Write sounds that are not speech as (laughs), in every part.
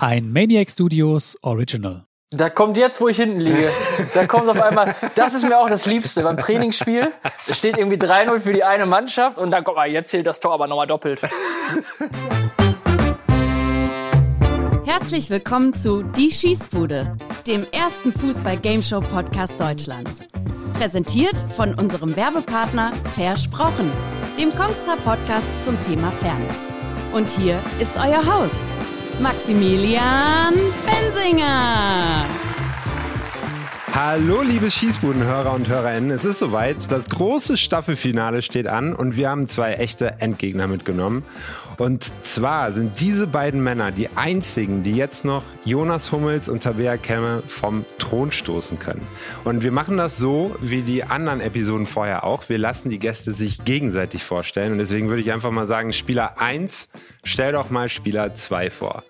Ein Maniac Studios Original. Da kommt jetzt, wo ich hinten liege, da kommt auf einmal, das ist mir auch das Liebste beim Trainingsspiel. Es steht irgendwie 3-0 für die eine Mannschaft und dann, guck mal, jetzt zählt das Tor aber nochmal doppelt. Herzlich willkommen zu Die Schießbude, dem ersten Fußball-Gameshow-Podcast Deutschlands. Präsentiert von unserem Werbepartner Versprochen, dem Kongstar Podcast zum Thema Fairness. Und hier ist euer Host, Maximilian Bensinger. Hallo, liebe Schießbudenhörer und Hörerinnen. Es ist soweit. Das große Staffelfinale steht an und wir haben zwei echte Endgegner mitgenommen. Und zwar sind diese beiden Männer die einzigen, die jetzt noch Jonas Hummels und Tabea Kemme vom Thron stoßen können. Und wir machen das so wie die anderen Episoden vorher auch. Wir lassen die Gäste sich gegenseitig vorstellen. Und deswegen würde ich einfach mal sagen, Spieler 1, stell doch mal Spieler 2 vor.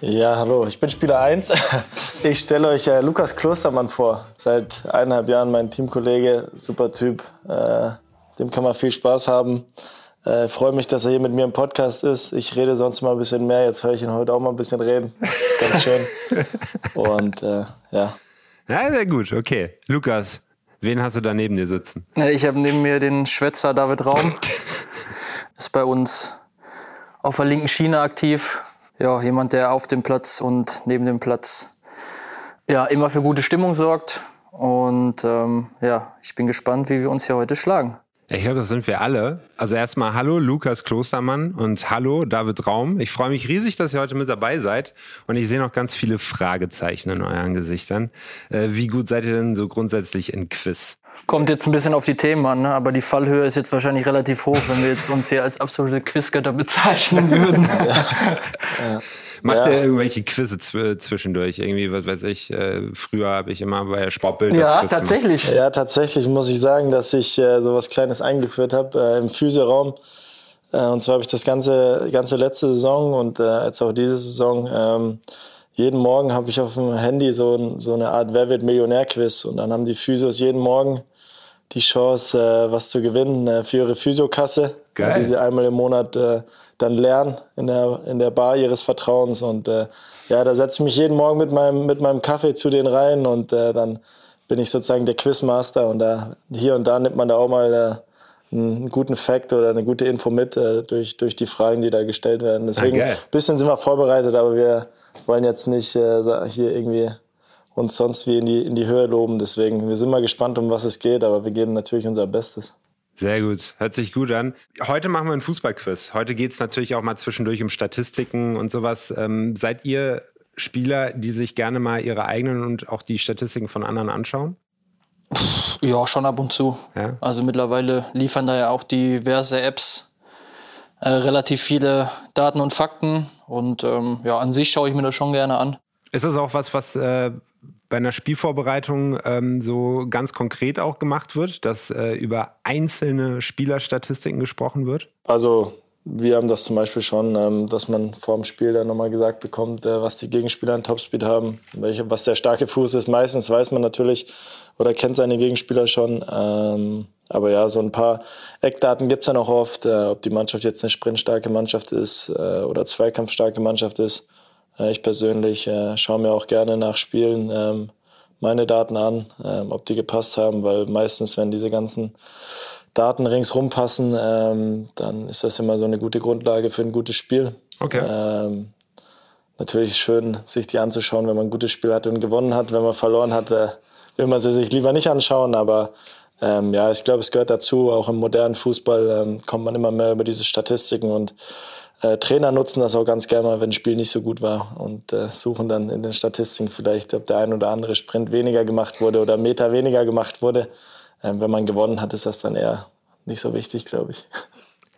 Ja, hallo, ich bin Spieler 1. (laughs) Ich stelle euch äh, Lukas Klostermann vor. Seit eineinhalb Jahren mein Teamkollege, super Typ. Äh, dem kann man viel Spaß haben. Äh, freue mich, dass er hier mit mir im Podcast ist. Ich rede sonst mal ein bisschen mehr. Jetzt höre ich ihn heute auch mal ein bisschen reden. Das ist ganz schön. (laughs) Und äh, ja. Ja, sehr gut. Okay. Lukas, wen hast du da neben dir sitzen? Ich habe neben mir den Schwätzer David Raum. (laughs) Ist bei uns auf der linken Schiene aktiv ja, jemand, der auf dem Platz und neben dem Platz ja, immer für gute Stimmung sorgt. Und ähm, ja, ich bin gespannt, wie wir uns hier heute schlagen. Ich glaube, das sind wir alle. Also erstmal hallo Lukas Klostermann und hallo David Raum. Ich freue mich riesig, dass ihr heute mit dabei seid und ich sehe noch ganz viele Fragezeichen in euren Gesichtern. Äh, wie gut seid ihr denn so grundsätzlich in Quiz? Kommt jetzt ein bisschen auf die Themen an, ne? aber die Fallhöhe ist jetzt wahrscheinlich relativ hoch, wenn wir jetzt uns hier als absolute Quizgötter bezeichnen (laughs) würden. ja. Ja. Macht ja. ihr irgendwelche Quizze zwischendurch? Irgendwie, was weiß ich, äh, früher habe ich immer bei Sportbild Ja, tatsächlich. Gemacht. Ja, tatsächlich muss ich sagen, dass ich äh, so was Kleines eingeführt habe äh, im Physioraum. Äh, und zwar habe ich das ganze, ganze letzte Saison und äh, jetzt auch diese Saison ähm, jeden Morgen habe ich auf dem Handy so, so eine Art Wer wird Millionär-Quiz und dann haben die Physios jeden Morgen die Chance, äh, was zu gewinnen äh, für ihre Physiokasse, Geil. die sie einmal im Monat äh, dann lernen in der, in der Bar ihres Vertrauens. Und äh, ja, da setze ich mich jeden Morgen mit meinem, mit meinem Kaffee zu denen rein und äh, dann bin ich sozusagen der Quizmaster und da hier und da nimmt man da auch mal äh, einen guten Fact oder eine gute Info mit durch, durch die Fragen, die da gestellt werden. Deswegen ein ah, bisschen sind wir vorbereitet, aber wir wollen jetzt nicht äh, hier irgendwie uns sonst wie in die, in die Höhe loben. Deswegen, wir sind mal gespannt, um was es geht, aber wir geben natürlich unser Bestes. Sehr gut, hört sich gut an. Heute machen wir einen Fußballquiz. Heute geht es natürlich auch mal zwischendurch um Statistiken und sowas. Ähm, seid ihr Spieler, die sich gerne mal ihre eigenen und auch die Statistiken von anderen anschauen? Ja, schon ab und zu. Ja? Also mittlerweile liefern da ja auch diverse Apps äh, relativ viele Daten und Fakten. Und ähm, ja, an sich schaue ich mir das schon gerne an. Ist das auch was, was äh, bei einer Spielvorbereitung ähm, so ganz konkret auch gemacht wird, dass äh, über einzelne Spielerstatistiken gesprochen wird? Also wir haben das zum Beispiel schon, ähm, dass man vor dem Spiel dann nochmal gesagt bekommt, äh, was die Gegenspieler an Topspeed haben, welche, was der starke Fuß ist. Meistens weiß man natürlich oder kennt seine Gegenspieler schon. Ähm, aber ja, so ein paar Eckdaten gibt's dann auch oft, äh, ob die Mannschaft jetzt eine sprintstarke Mannschaft ist äh, oder zweikampfstarke Mannschaft ist. Ich persönlich schaue mir auch gerne nach Spielen ähm, meine Daten an, ob die gepasst haben, weil meistens, wenn diese ganzen Daten ringsrum passen, ähm, dann ist das immer so eine gute Grundlage für ein gutes Spiel. Okay. Ähm, natürlich schön, sich die anzuschauen, wenn man ein gutes Spiel hatte und gewonnen hat. Wenn man verloren hat, äh, will man sie sich lieber nicht anschauen. Aber ähm, ja, ich glaube, es gehört dazu. Auch im modernen Fußball ähm, kommt man immer mehr über diese Statistiken und äh, Trainer nutzen das auch ganz gerne mal, wenn ein Spiel nicht so gut war und äh, suchen dann in den Statistiken vielleicht, ob der ein oder andere Sprint weniger gemacht wurde oder Meter weniger gemacht wurde. Ähm, wenn man gewonnen hat, ist das dann eher nicht so wichtig, glaube ich.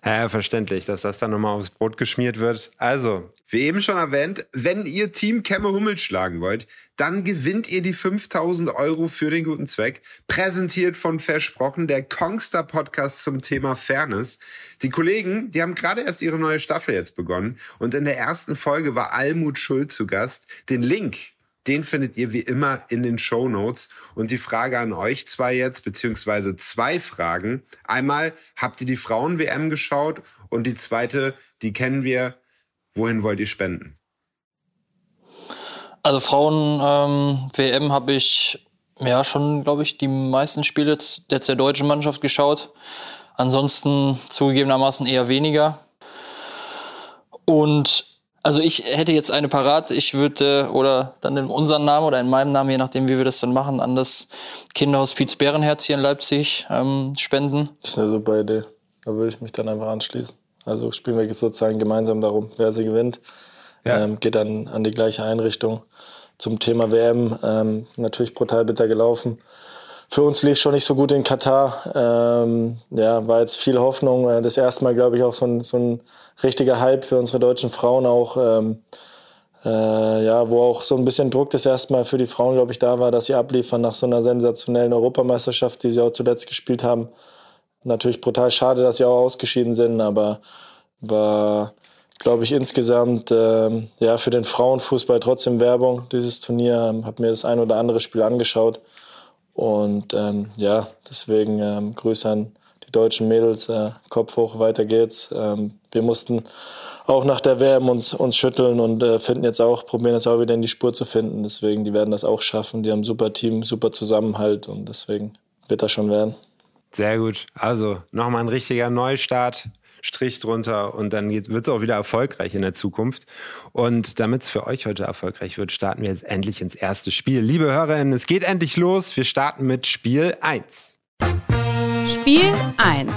Ja, verständlich, dass das dann nochmal aufs Brot geschmiert wird. Also, wie eben schon erwähnt, wenn ihr Team Kemme Hummel schlagen wollt, dann gewinnt ihr die 5000 Euro für den guten Zweck. Präsentiert von Versprochen, der Kongster Podcast zum Thema Fairness. Die Kollegen, die haben gerade erst ihre neue Staffel jetzt begonnen und in der ersten Folge war Almut Schuld zu Gast. Den Link den findet ihr wie immer in den Show Notes. Und die Frage an euch zwei jetzt, beziehungsweise zwei Fragen. Einmal, habt ihr die Frauen-WM geschaut? Und die zweite, die kennen wir. Wohin wollt ihr spenden? Also Frauen-WM ähm, habe ich ja schon, glaube ich, die meisten Spiele jetzt der deutschen Mannschaft geschaut. Ansonsten zugegebenermaßen eher weniger. Und also ich hätte jetzt eine parat. Ich würde oder dann in unserem Namen oder in meinem Namen, je nachdem, wie wir das dann machen, an das Kinderhospiz Bärenherz hier in Leipzig ähm, spenden. Das ist eine super Idee. Da würde ich mich dann einfach anschließen. Also spielen wir jetzt sozusagen gemeinsam darum, wer sie gewinnt. Ja. Ähm, geht dann an die gleiche Einrichtung. Zum Thema WM ähm, natürlich brutal bitter gelaufen. Für uns lief schon nicht so gut in Katar. Ähm, ja, war jetzt viel Hoffnung. Äh, das erste Mal, glaube ich, auch so ein, so ein richtiger Hype für unsere deutschen Frauen auch. Ähm, äh, ja, wo auch so ein bisschen Druck das erste Mal für die Frauen, glaube ich, da war, dass sie abliefern nach so einer sensationellen Europameisterschaft, die sie auch zuletzt gespielt haben. Natürlich brutal schade, dass sie auch ausgeschieden sind, aber war, glaube ich, insgesamt äh, ja für den Frauenfußball trotzdem Werbung, dieses Turnier. Ähm, habe mir das ein oder andere Spiel angeschaut. Und ähm, ja, deswegen ähm, Grüße an die deutschen Mädels. Äh, Kopf hoch, weiter geht's. Ähm, wir mussten auch nach der WM uns, uns schütteln und äh, finden jetzt auch, probieren jetzt auch wieder in die Spur zu finden. Deswegen, die werden das auch schaffen. Die haben ein super Team, super Zusammenhalt und deswegen wird das schon werden. Sehr gut. Also nochmal ein richtiger Neustart. Strich drunter und dann wird es auch wieder erfolgreich in der Zukunft. Und damit es für euch heute erfolgreich wird, starten wir jetzt endlich ins erste Spiel. Liebe Hörerinnen, es geht endlich los. Wir starten mit Spiel 1. Spiel 1.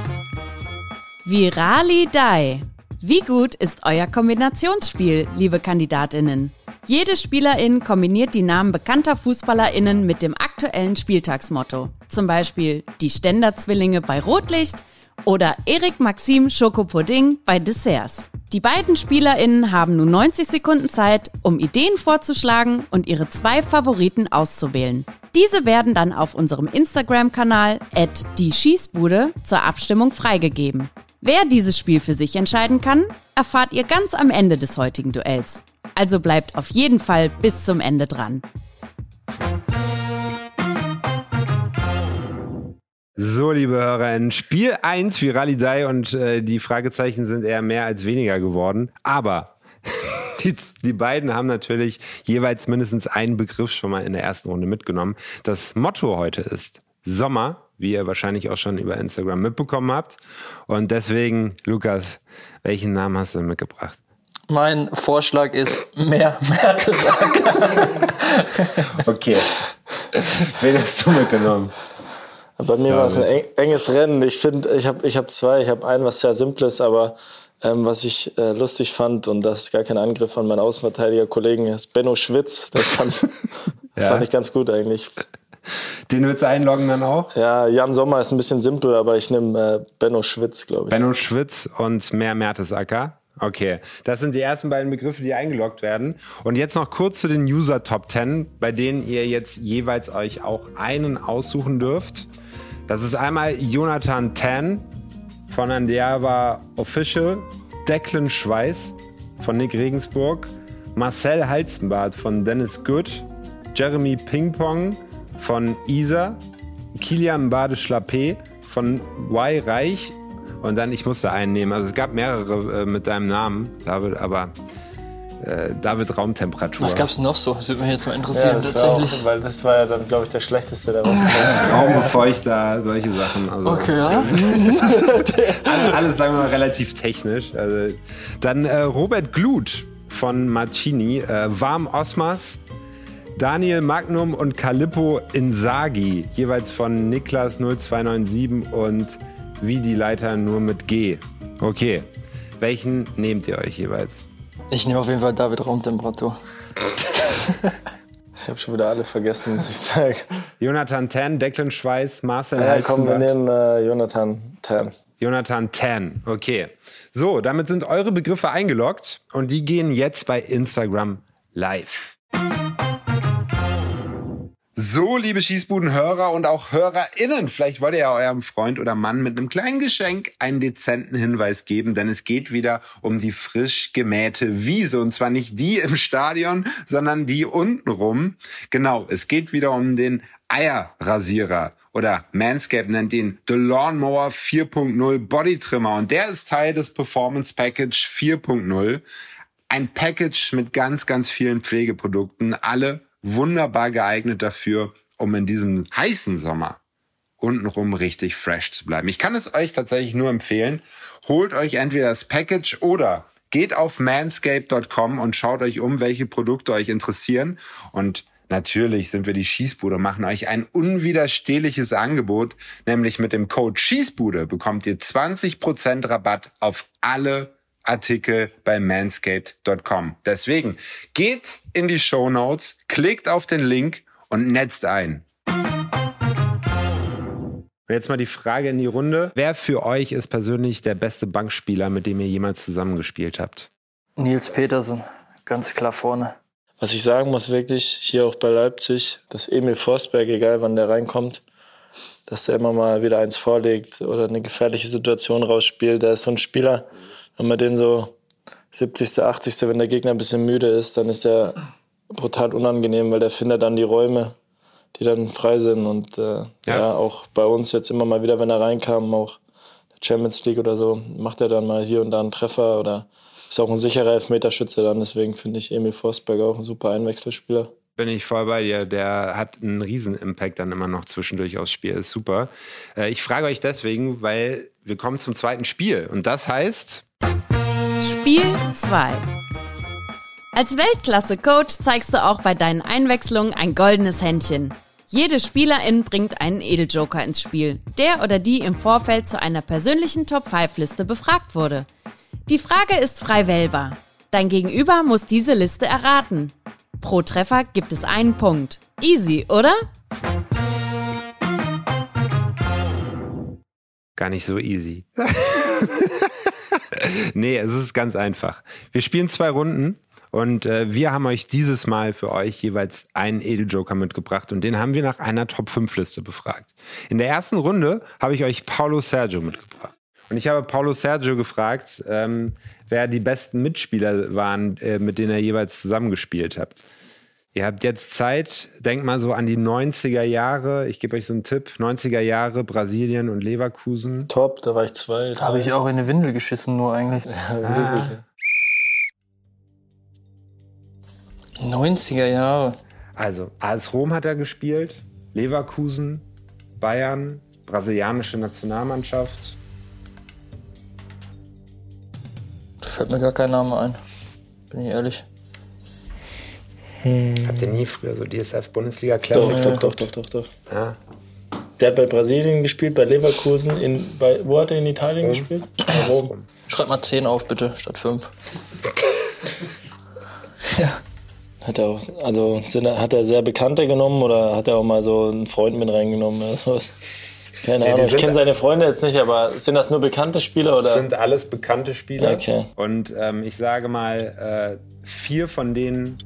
Virali Dai. Wie gut ist euer Kombinationsspiel, liebe Kandidatinnen? Jede Spielerin kombiniert die Namen bekannter Fußballerinnen mit dem aktuellen Spieltagsmotto. Zum Beispiel die Ständerzwillinge bei Rotlicht oder Erik Maxim Schokopudding bei Desserts. Die beiden SpielerInnen haben nun 90 Sekunden Zeit, um Ideen vorzuschlagen und ihre zwei Favoriten auszuwählen. Diese werden dann auf unserem Instagram-Kanal at die Schießbude zur Abstimmung freigegeben. Wer dieses Spiel für sich entscheiden kann, erfahrt ihr ganz am Ende des heutigen Duells. Also bleibt auf jeden Fall bis zum Ende dran. So, liebe Hörer, in Spiel 1 für Rallye und äh, die Fragezeichen sind eher mehr als weniger geworden. Aber (laughs) die, die beiden haben natürlich jeweils mindestens einen Begriff schon mal in der ersten Runde mitgenommen. Das Motto heute ist Sommer, wie ihr wahrscheinlich auch schon über Instagram mitbekommen habt. Und deswegen, Lukas, welchen Namen hast du mitgebracht? Mein Vorschlag ist mehr (laughs) Mertesacker. okay. Wen hast du mitgenommen? Bei mir war es ein enges Rennen. Ich finde, ich habe ich hab zwei. Ich habe einen, was sehr simples, aber ähm, was ich äh, lustig fand, und das ist gar kein Angriff an meinen Außenverteidiger-Kollegen, ist Benno Schwitz. Das fand, (laughs) ja. fand ich ganz gut eigentlich. Den willst du einloggen dann auch? Ja, Jan Sommer ist ein bisschen simpel, aber ich nehme äh, Benno Schwitz, glaube ich. Benno Schwitz und mehr Mertesacker. Okay, das sind die ersten beiden Begriffe, die eingeloggt werden. Und jetzt noch kurz zu den User Top 10, bei denen ihr jetzt jeweils euch auch einen aussuchen dürft. Das ist einmal Jonathan Tan von Andiaba Official, Declan Schweiß von Nick Regensburg, Marcel Halzenbart von Dennis Good, Jeremy Pingpong von Isa, Kilian Bade-Schlappé von Y Reich und dann, ich musste einen nehmen. Also es gab mehrere äh, mit deinem Namen, David, aber äh, David Raumtemperatur. Was gab es noch so? Das würde mich jetzt mal interessieren, ja, tatsächlich. Auch, weil das war ja dann, glaube ich, der schlechteste, der rausgekommen (laughs) Raumbefeuchter, solche Sachen. Also, okay, ja. (laughs) alles, sagen wir mal, relativ technisch. Also, dann äh, Robert Glut von Marcini, äh, Warm Osmas, Daniel Magnum und Calippo Insagi, jeweils von Niklas 0297 und wie die Leiter nur mit G. Okay, welchen nehmt ihr euch jeweils? Ich nehme auf jeden Fall David Raumtemperatur. ich habe schon wieder alle vergessen, muss ich sagen. Jonathan Tan, Declan Schweiß, Marcel Ja, komm, wir nehmen äh, Jonathan Tan. Jonathan Tan, okay. So, damit sind eure Begriffe eingeloggt und die gehen jetzt bei Instagram live. So, liebe Schießbudenhörer und auch HörerInnen, vielleicht wollt ihr ja eurem Freund oder Mann mit einem kleinen Geschenk einen dezenten Hinweis geben, denn es geht wieder um die frisch gemähte Wiese. Und zwar nicht die im Stadion, sondern die untenrum. Genau, es geht wieder um den Eierrasierer oder Manscape nennt ihn The Lawnmower 4.0 Body Trimmer und der ist Teil des Performance Package 4.0. ein Package mit ganz, ganz vielen Pflegeprodukten. Alle wunderbar geeignet dafür, um in diesem heißen Sommer untenrum richtig fresh zu bleiben. Ich kann es euch tatsächlich nur empfehlen. Holt euch entweder das Package oder geht auf manscape.com und schaut euch um, welche Produkte euch interessieren. Und natürlich sind wir die Schießbude, machen euch ein unwiderstehliches Angebot, nämlich mit dem Code Schießbude bekommt ihr 20% Rabatt auf alle Artikel bei manscaped.com. Deswegen geht in die Show Notes, klickt auf den Link und netzt ein. Und jetzt mal die Frage in die Runde. Wer für euch ist persönlich der beste Bankspieler, mit dem ihr jemals zusammengespielt habt? Nils Petersen, ganz klar vorne. Was ich sagen muss, wirklich, hier auch bei Leipzig, dass Emil Forsberg, egal wann der reinkommt, dass der immer mal wieder eins vorlegt oder eine gefährliche Situation rausspielt. Der ist so ein Spieler, wenn man den so 70., 80., wenn der Gegner ein bisschen müde ist, dann ist der brutal unangenehm, weil der findet dann die Räume die dann frei sind. Und äh, ja. ja. auch bei uns jetzt immer mal wieder, wenn er reinkam, auch der Champions League oder so, macht er dann mal hier und da einen Treffer oder ist auch ein sicherer Elfmeterschütze dann. Deswegen finde ich Emil Forsberg auch ein super Einwechselspieler. Bin ich voll bei dir. Der hat einen riesen Impact dann immer noch zwischendurch aufs Spiel. Ist super. Äh, ich frage euch deswegen, weil wir kommen zum zweiten Spiel. Und das heißt. Spiel 2. Als Weltklasse-Coach zeigst du auch bei deinen Einwechslungen ein goldenes Händchen. Jede Spielerin bringt einen Edeljoker ins Spiel, der oder die im Vorfeld zu einer persönlichen Top-5-Liste befragt wurde. Die Frage ist frei wählbar. Dein Gegenüber muss diese Liste erraten. Pro Treffer gibt es einen Punkt. Easy, oder? Gar nicht so easy. (laughs) (laughs) nee, es ist ganz einfach. Wir spielen zwei Runden und äh, wir haben euch dieses Mal für euch jeweils einen Edeljoker mitgebracht und den haben wir nach einer Top-5-Liste befragt. In der ersten Runde habe ich euch Paulo Sergio mitgebracht. Und ich habe Paulo Sergio gefragt, ähm, wer die besten Mitspieler waren, äh, mit denen er jeweils zusammengespielt hat. Ihr habt jetzt Zeit, denkt mal so an die 90er Jahre. Ich gebe euch so einen Tipp. 90er Jahre, Brasilien und Leverkusen. Top, da war ich zwei. Da habe ich auch in eine Windel geschissen, nur eigentlich. Ja, wirklich. Ah. 90er Jahre. Also, AS Rom hat er gespielt, Leverkusen, Bayern, brasilianische Nationalmannschaft. Da fällt mir gar kein Name ein, bin ich ehrlich. Hm. Habt ihr nie früher so DSF-Bundesliga Classic? Doch, doch, doch, doch, doch. Ja. Der hat bei Brasilien gespielt, bei Leverkusen. In, bei, wo hat er in Italien gespielt? Rom. Schreib mal 10 auf, bitte, statt 5. (laughs) ja. Hat er auch, also hat er sehr Bekannte genommen oder hat er auch mal so einen Freund mit reingenommen? Keine nee, Ahnung, ich kenne seine Freunde jetzt nicht, aber sind das nur bekannte Spieler oder? Sind alles bekannte Spieler. Okay. Und ähm, ich sage mal, äh, vier von denen,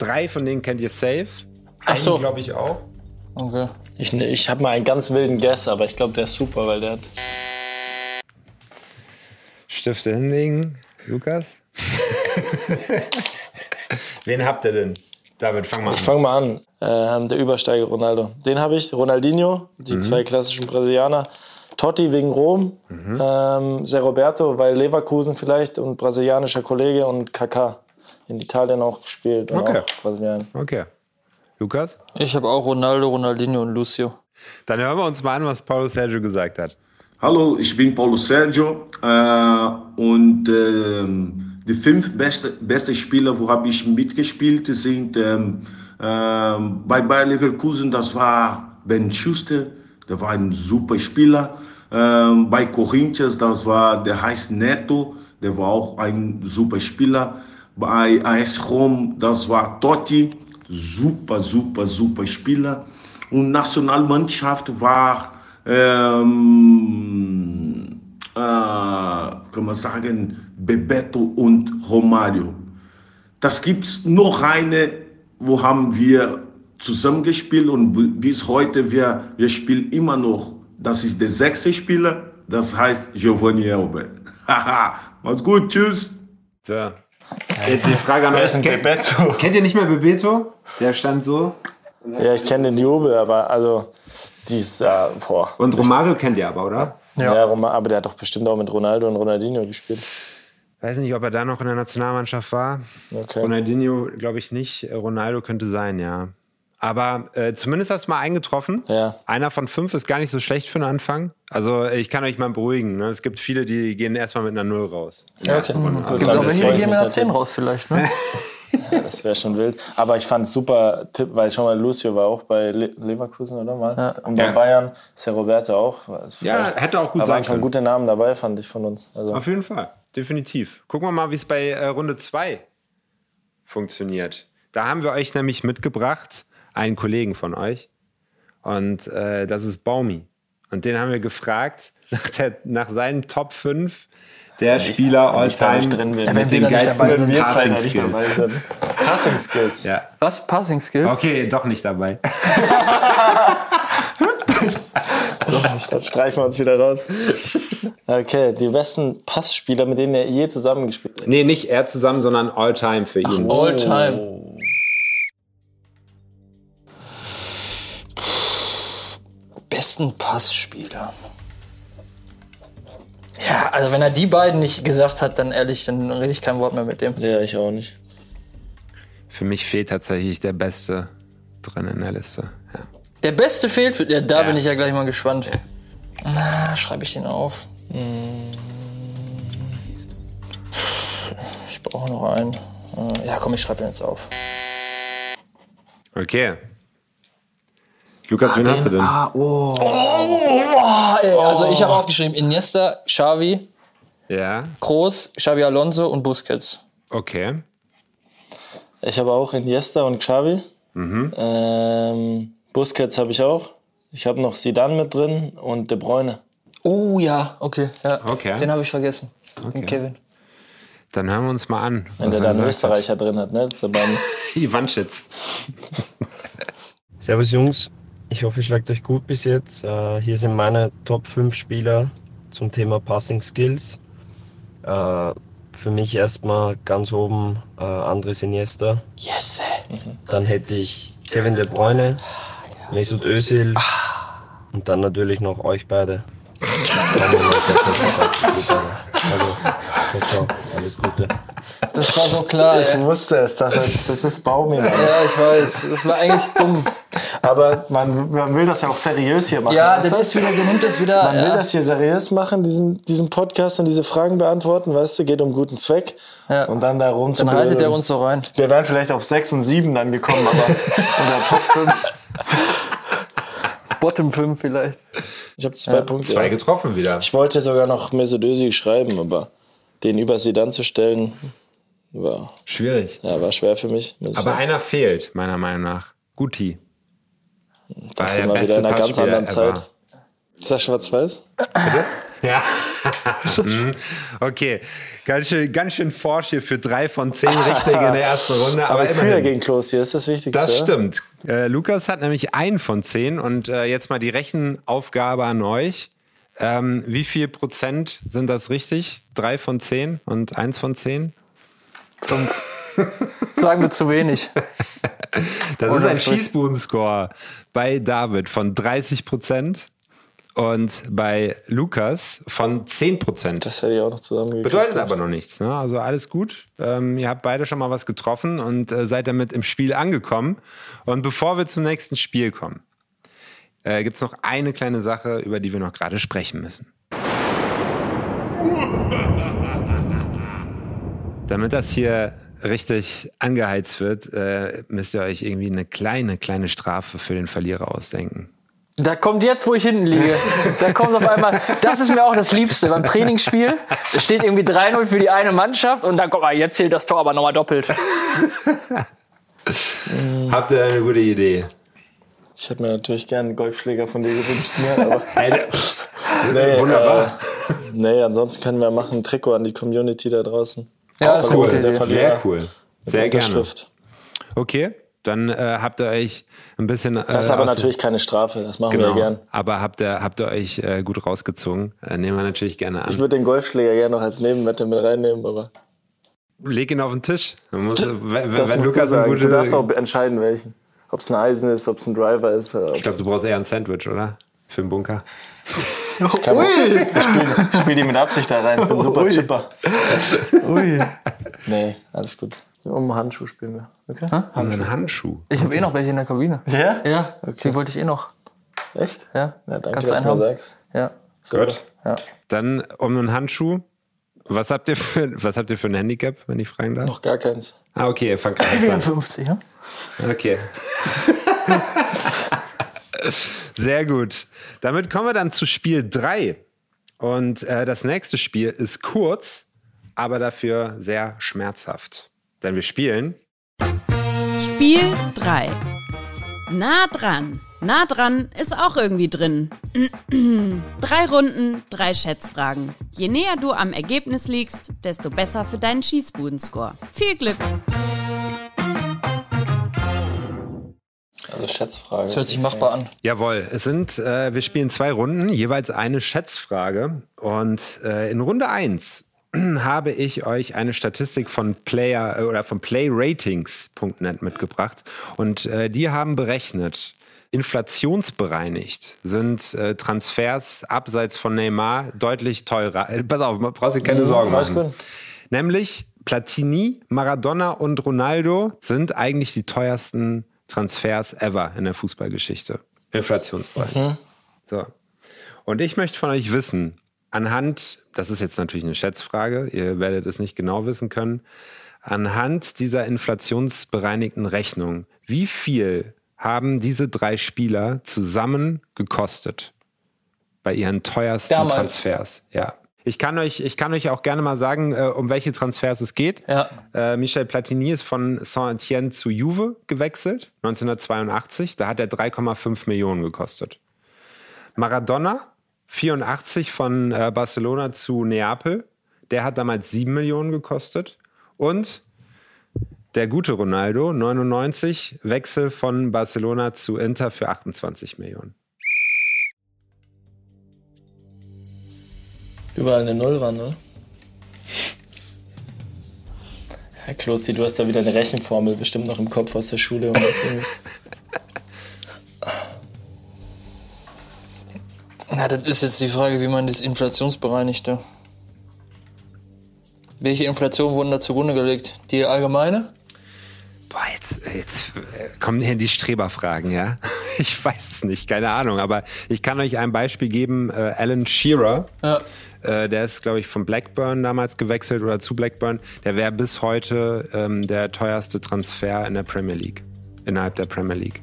drei von denen kennt ihr safe. Ach so. glaube ich auch. Okay. Ich, ich habe mal einen ganz wilden Guess, aber ich glaube, der ist super, weil der hat. Stifte hinlegen, Lukas. (laughs) Wen habt ihr denn? David, fang mal an. Ich fang mal an. Ähm, der Übersteiger Ronaldo. Den habe ich. Ronaldinho, die mhm. zwei klassischen Brasilianer. Totti wegen Rom. Mhm. Ähm, Ser Roberto, weil Leverkusen vielleicht und brasilianischer Kollege und Kaká. In Italien auch gespielt. Und okay. Auch Brasilien. Okay. Lukas? Ich habe auch Ronaldo, Ronaldinho und Lucio. Dann hören wir uns mal an, was Paulo Sergio gesagt hat. Hallo, ich bin Paulo Sergio äh, und äh, die fünf beste, beste Spieler, wo habe ich mitgespielt, sind ähm, ähm, bei Bayer Leverkusen, das war Ben Schuster, der war ein super Spieler. Ähm, bei Corinthians, das war, der heißt Neto, der war auch ein super Spieler. Bei AS Rom, das war Totti, super, super, super Spieler. Und Nationalmannschaft war ähm, äh, kann man sagen, Bebeto und Romario. Das gibt es noch eine, wo haben wir zusammengespielt und bis heute, wir, wir spielen immer noch. Das ist der sechste Spieler, das heißt Giovanni Elber. (laughs) Haha, mach's gut, tschüss. So. Jetzt die Frage an euch. Kennt, Bebeto. kennt ihr nicht mehr Bebeto? Der stand so. Ja, ich kenne den Jubel, aber also, die ist, äh, boah. Und Romario kennt ihr aber, oder? Ja, ja aber der hat doch bestimmt auch mit Ronaldo und Ronaldinho gespielt. Weiß nicht, ob er da noch in der Nationalmannschaft war. Okay. Ronaldinho glaube ich nicht. Ronaldo könnte sein, ja. Aber äh, zumindest hast du mal eingetroffen. Ja. Einer von fünf ist gar nicht so schlecht für den Anfang. Also ich kann euch mal beruhigen. Ne? Es gibt viele, die gehen erstmal mit einer Null raus. Ja, okay. Dann glaube, das hier freue ich gehen nach 10 natürlich. raus vielleicht. Ne? (laughs) Ja, das wäre schon wild. Aber ich fand super Tipp, weil schon mal Lucio war auch bei Le Leverkusen, oder mal? Und bei Ja. Bayern ist der Roberto auch. Ja, hätte auch gut da sein waren schon können. gute Namen dabei, fand ich von uns. Also, Auf jeden Fall, definitiv. Gucken wir mal, wie es bei äh, Runde 2 funktioniert. Da haben wir euch nämlich mitgebracht, einen Kollegen von euch. Und äh, das ist Baumi. Und den haben wir gefragt nach, der, nach seinen Top 5 der Spieler all ich da time nicht drin mit den wir da nicht dabei geilsten Passing da nicht dabei Skills. sind. Passing Skills. Ja. Was? Passing Skills? Okay, doch nicht dabei. (laughs) Dann streichen wir uns wieder raus. Okay, die besten Passspieler, mit denen er je zusammengespielt hat. Nee, nicht er zusammen, sondern all time für ihn. All Besten Passspieler. Ja, also wenn er die beiden nicht gesagt hat, dann ehrlich, dann rede ich kein Wort mehr mit dem. Ja, ich auch nicht. Für mich fehlt tatsächlich der Beste drin in der Liste. Ja. Der Beste fehlt für. Ja, da Ja. bin ich ja gleich mal gespannt. Na, schreibe ich den auf. Ich brauche noch einen. Äh, Ja, komm, ich schreibe den jetzt auf. Okay. Lukas, wen hast du denn? Oh, ey, Also ich habe aufgeschrieben Iniesta, Xavi, Ja, Kroos, Xavi Alonso und Busquets. okay. Ich habe auch Iniesta und Xavi. Mhm. Ähm, Busquets habe ich auch. Ich habe noch Zidane mit drin und De Bruyne. Oh ja, okay. Ja. Okay. Den habe ich vergessen. Den Kevin. Dann hören wir uns mal an. Wenn der er dann gesagt Österreicher drin hat, ne? Hat. (laughs) Ivanschitz. Servus Jungs, ich hoffe, ihr schlagt euch gut bis jetzt. Äh, hier sind meine Top 5 Spieler zum Thema Passing Skills. Äh, für mich erstmal ganz oben äh, Andres Iniesta. Yes. Dann hätte ich Kevin De Bruyne, Mesut Özil und dann natürlich noch euch beide. (laughs) Also, ciao, ciao, alles Gute. Das war so klar. Ich ey. wusste es, das ist, das ist Baumi. Ja, ich weiß. Das war eigentlich dumm. Aber man, man will das ja auch seriös hier machen. Ja, das ist wieder, der nimmt das wieder. Man will ja. das hier seriös machen, diesen, diesen Podcast und diese Fragen beantworten, weißt du, geht um guten Zweck. Ja. Und dann da rum zu Dann haltet er uns so rein. Wir wären vielleicht auf 6 und 7 dann gekommen, aber (laughs) in der Top 5. Bottom 5 vielleicht. Ich habe zwei Punkte. Zwei ja. getroffen wieder. Ich wollte sogar noch Mesut Özil schreiben, aber den über sie dann zu stellen, war, Schwierig. ja, war schwer für mich. Aber sagen. einer fehlt, meiner Meinung nach. Guti. das der sind wir wieder in einer ganz anderen ever. Zeit. Ist das schwarz-weiß? Ja. (laughs) Mhm. okay. Ganz schön, ganz schön forsch hier für drei von zehn (laughs) Richtige in der ersten Runde. Aber, Aber früher immerhin. gegen Klos hier ist das Wichtigste. Das stimmt. Äh, Lukas hat nämlich einen von zehn und äh, jetzt mal die Rechenaufgabe an euch. Ähm, wie viel Prozent sind das richtig? Drei von zehn und eins von zehn? Fünf. (laughs) Sagen wir zu wenig. Das Oh, ist ein. Schießbudenscore bei David von 30 Prozent und bei Lukas von 10 Prozent. Das hätte ich auch noch zusammengekriegt. Bedeutet aber noch nichts. Ne? Also alles gut. Ähm, ihr habt beide schon mal was getroffen und äh, seid damit im Spiel angekommen. Und bevor wir zum nächsten Spiel kommen, äh, gibt es noch eine kleine Sache, über die wir noch gerade sprechen müssen. (laughs) Damit das hier richtig angeheizt wird, äh, müsst ihr euch irgendwie eine kleine, kleine Strafe für den Verlierer ausdenken. Da kommt jetzt, wo ich hinten liege. Da kommt auf einmal, das ist mir auch das Liebste beim Trainingsspiel. Es steht irgendwie 3-0 für die eine Mannschaft und dann kommt mal, jetzt zählt das Tor aber nochmal doppelt. (laughs) Habt ihr eine gute Idee? Ich hätte mir natürlich gerne einen Golfschläger von dir gewünscht. Ne? Aber (laughs) Nee, Wunderbar. Äh, nee, ansonsten können wir machen ein Trikot an die Community da draußen. Ja, das cool. Der. Verlierer. Sehr cool. Sehr gerne. Okay, dann äh, habt ihr euch ein bisschen. Äh, Das ist aber natürlich keine Strafe, das machen Genau, wir gern. aber habt ihr, habt ihr euch äh, gut rausgezogen? Äh, nehmen wir natürlich gerne an. Ich würde den Golfschläger gerne noch als Nebenwette mit reinnehmen, aber Leg ihn auf den Tisch. Man muss, wenn das wenn musst Lukas du sagen. gute, Du darfst auch entscheiden, welchen. Ob es ein Eisen ist, ob es ein Driver ist. Ich glaube, du brauchst eher ein Sandwich, oder? Für den Bunker. (laughs) Ich, ich spiele spiel die mit Absicht da rein. Ich bin super Chipper. Ui. (laughs) Nee, alles gut. Um Handschuh spielen wir. Okay? Und einen Handschuh. Ich habe eh noch welche in der Kabine. Ja? Ja, die wollte ich eh noch. Echt? Ja, Ja, danke, Kannst du dass du haben? sagst. Ja. Gut. Ja. Dann um einen Handschuh. Was habt ihr für, was habt ihr für ein Handicap, wenn ich fragen darf? Noch gar keins. Ah, okay, gerade an. 54, ja? Okay. (laughs) Sehr gut. Damit kommen wir dann zu Spiel 3. Und äh, das nächste Spiel ist kurz, aber dafür sehr schmerzhaft. Denn wir spielen Spiel 3. Nah dran. Nah dran ist auch irgendwie drin. (clears throat) drei Runden, drei Schätzfragen. Je näher du am Ergebnis liegst, desto besser für deinen Schießbudenscore. Viel Glück! Also Schätzfrage. Das hört sich machbar an. Jawohl, es sind, äh, wir spielen zwei Runden, jeweils eine Schätzfrage. Und äh, in Runde 1 (clears throat) habe ich euch eine Statistik von Player äh, oder von playratings.net mitgebracht. Und äh, die haben berechnet, inflationsbereinigt sind äh, Transfers abseits von Neymar deutlich teurer. Äh, pass auf, brauchst du keine Sorgen alles machen. gut. Nämlich Platini, Maradona und Ronaldo sind eigentlich die teuersten Transfers ever in der Fußballgeschichte. Inflationsbereinigt. So. Und ich möchte von euch wissen, anhand, das ist jetzt natürlich eine Schätzfrage, ihr werdet es nicht genau wissen können, anhand dieser inflationsbereinigten Rechnung, wie viel haben diese drei Spieler zusammen gekostet bei ihren teuersten Damals. Transfers? Ja. Ich kann euch, ich kann euch auch gerne mal sagen, äh, um welche Transfers es geht. Ja. Äh, Michel Platini ist von Saint-Etienne zu Juve gewechselt, 1982. Da hat er 3,5 Millionen gekostet. Maradona, 84 von äh, Barcelona zu Neapel. Der hat damals 7 Millionen gekostet. Und der gute Ronaldo, 99, Wechsel von Barcelona zu Inter für 28 Millionen. Überall eine Null ran, oder? Ja, Klosti, du hast da wieder eine Rechenformel bestimmt noch im Kopf aus der Schule. Na, das ist jetzt die Frage, wie man das inflationsbereinigte. Welche Inflation wurden da zugrunde gelegt? Die allgemeine? Boah, jetzt, jetzt äh, kommen hier die Streberfragen, ja? (laughs) Ich weiß es nicht, keine Ahnung. Aber ich kann euch ein Beispiel geben. Äh, Alan Shearer, Ja. äh, der ist, glaube ich, von Blackburn damals gewechselt oder zu Blackburn. Der wäre bis heute ähm, der teuerste Transfer in der Premier League. Innerhalb der Premier League.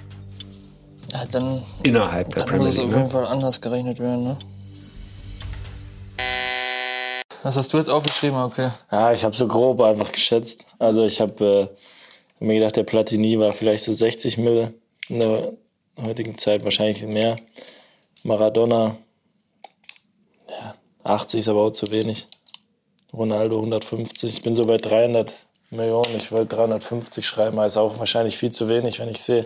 ja dann, Innerhalb der dann Premier muss es League. auf Ne? jeden Fall anders gerechnet werden, ne? Was hast du jetzt aufgeschrieben? Okay. Ja, ich habe so grob einfach geschätzt. Also ich habe äh, mir gedacht, der Platini war vielleicht so 60 Mille in der heutigen Zeit, wahrscheinlich mehr. Maradona, ja, 80 ist aber auch zu wenig. Ronaldo 150, ich bin so bei 300 Millionen. Ich wollte 350 schreiben, aber ist auch wahrscheinlich viel zu wenig, wenn ich sehe,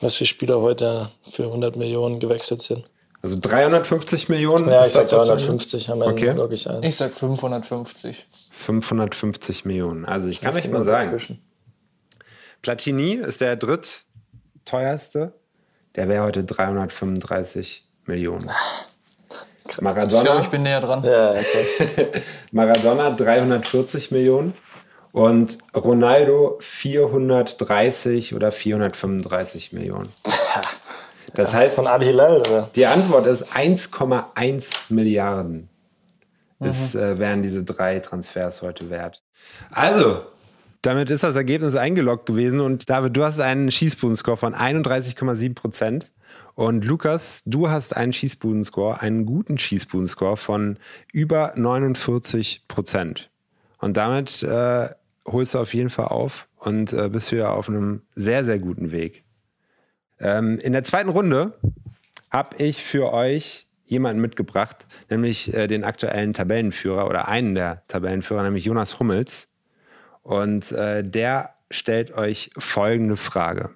was für Spieler heute für 100 Millionen gewechselt sind. Also 350 Millionen? Ja, ich sag das, was wir- 350, am Ende Okay. logge ich ein. Ich sag 550. 550 Millionen. Also ich kann euch mal sagen, dazwischen. Platini ist der drittteuerste. Der wäre heute 335 Millionen. Ich glaube, Maradona, ich bin näher dran. Ja. (laughs) Maradona 340 Millionen und Ronaldo 430 oder 435 Millionen. (laughs) Das heißt, Von Al Hilal, oder? die Antwort ist 1,1 Milliarden. Ist, äh, wären diese drei Transfers heute wert. Also, damit ist das Ergebnis eingeloggt gewesen und David, du hast einen Schießbudenscore von 31,7 Prozent. Und Lukas, du hast einen Schießbudenscore, einen guten Schießbudenscore von über 49 Prozent. Und damit äh, holst du auf jeden Fall auf und äh, bist wieder auf einem sehr, sehr guten Weg. Ähm, in der zweiten Runde habe ich für euch jemanden mitgebracht, nämlich äh, den aktuellen Tabellenführer oder einen der Tabellenführer, nämlich Jonas Hummels. Und äh, der stellt euch folgende Frage.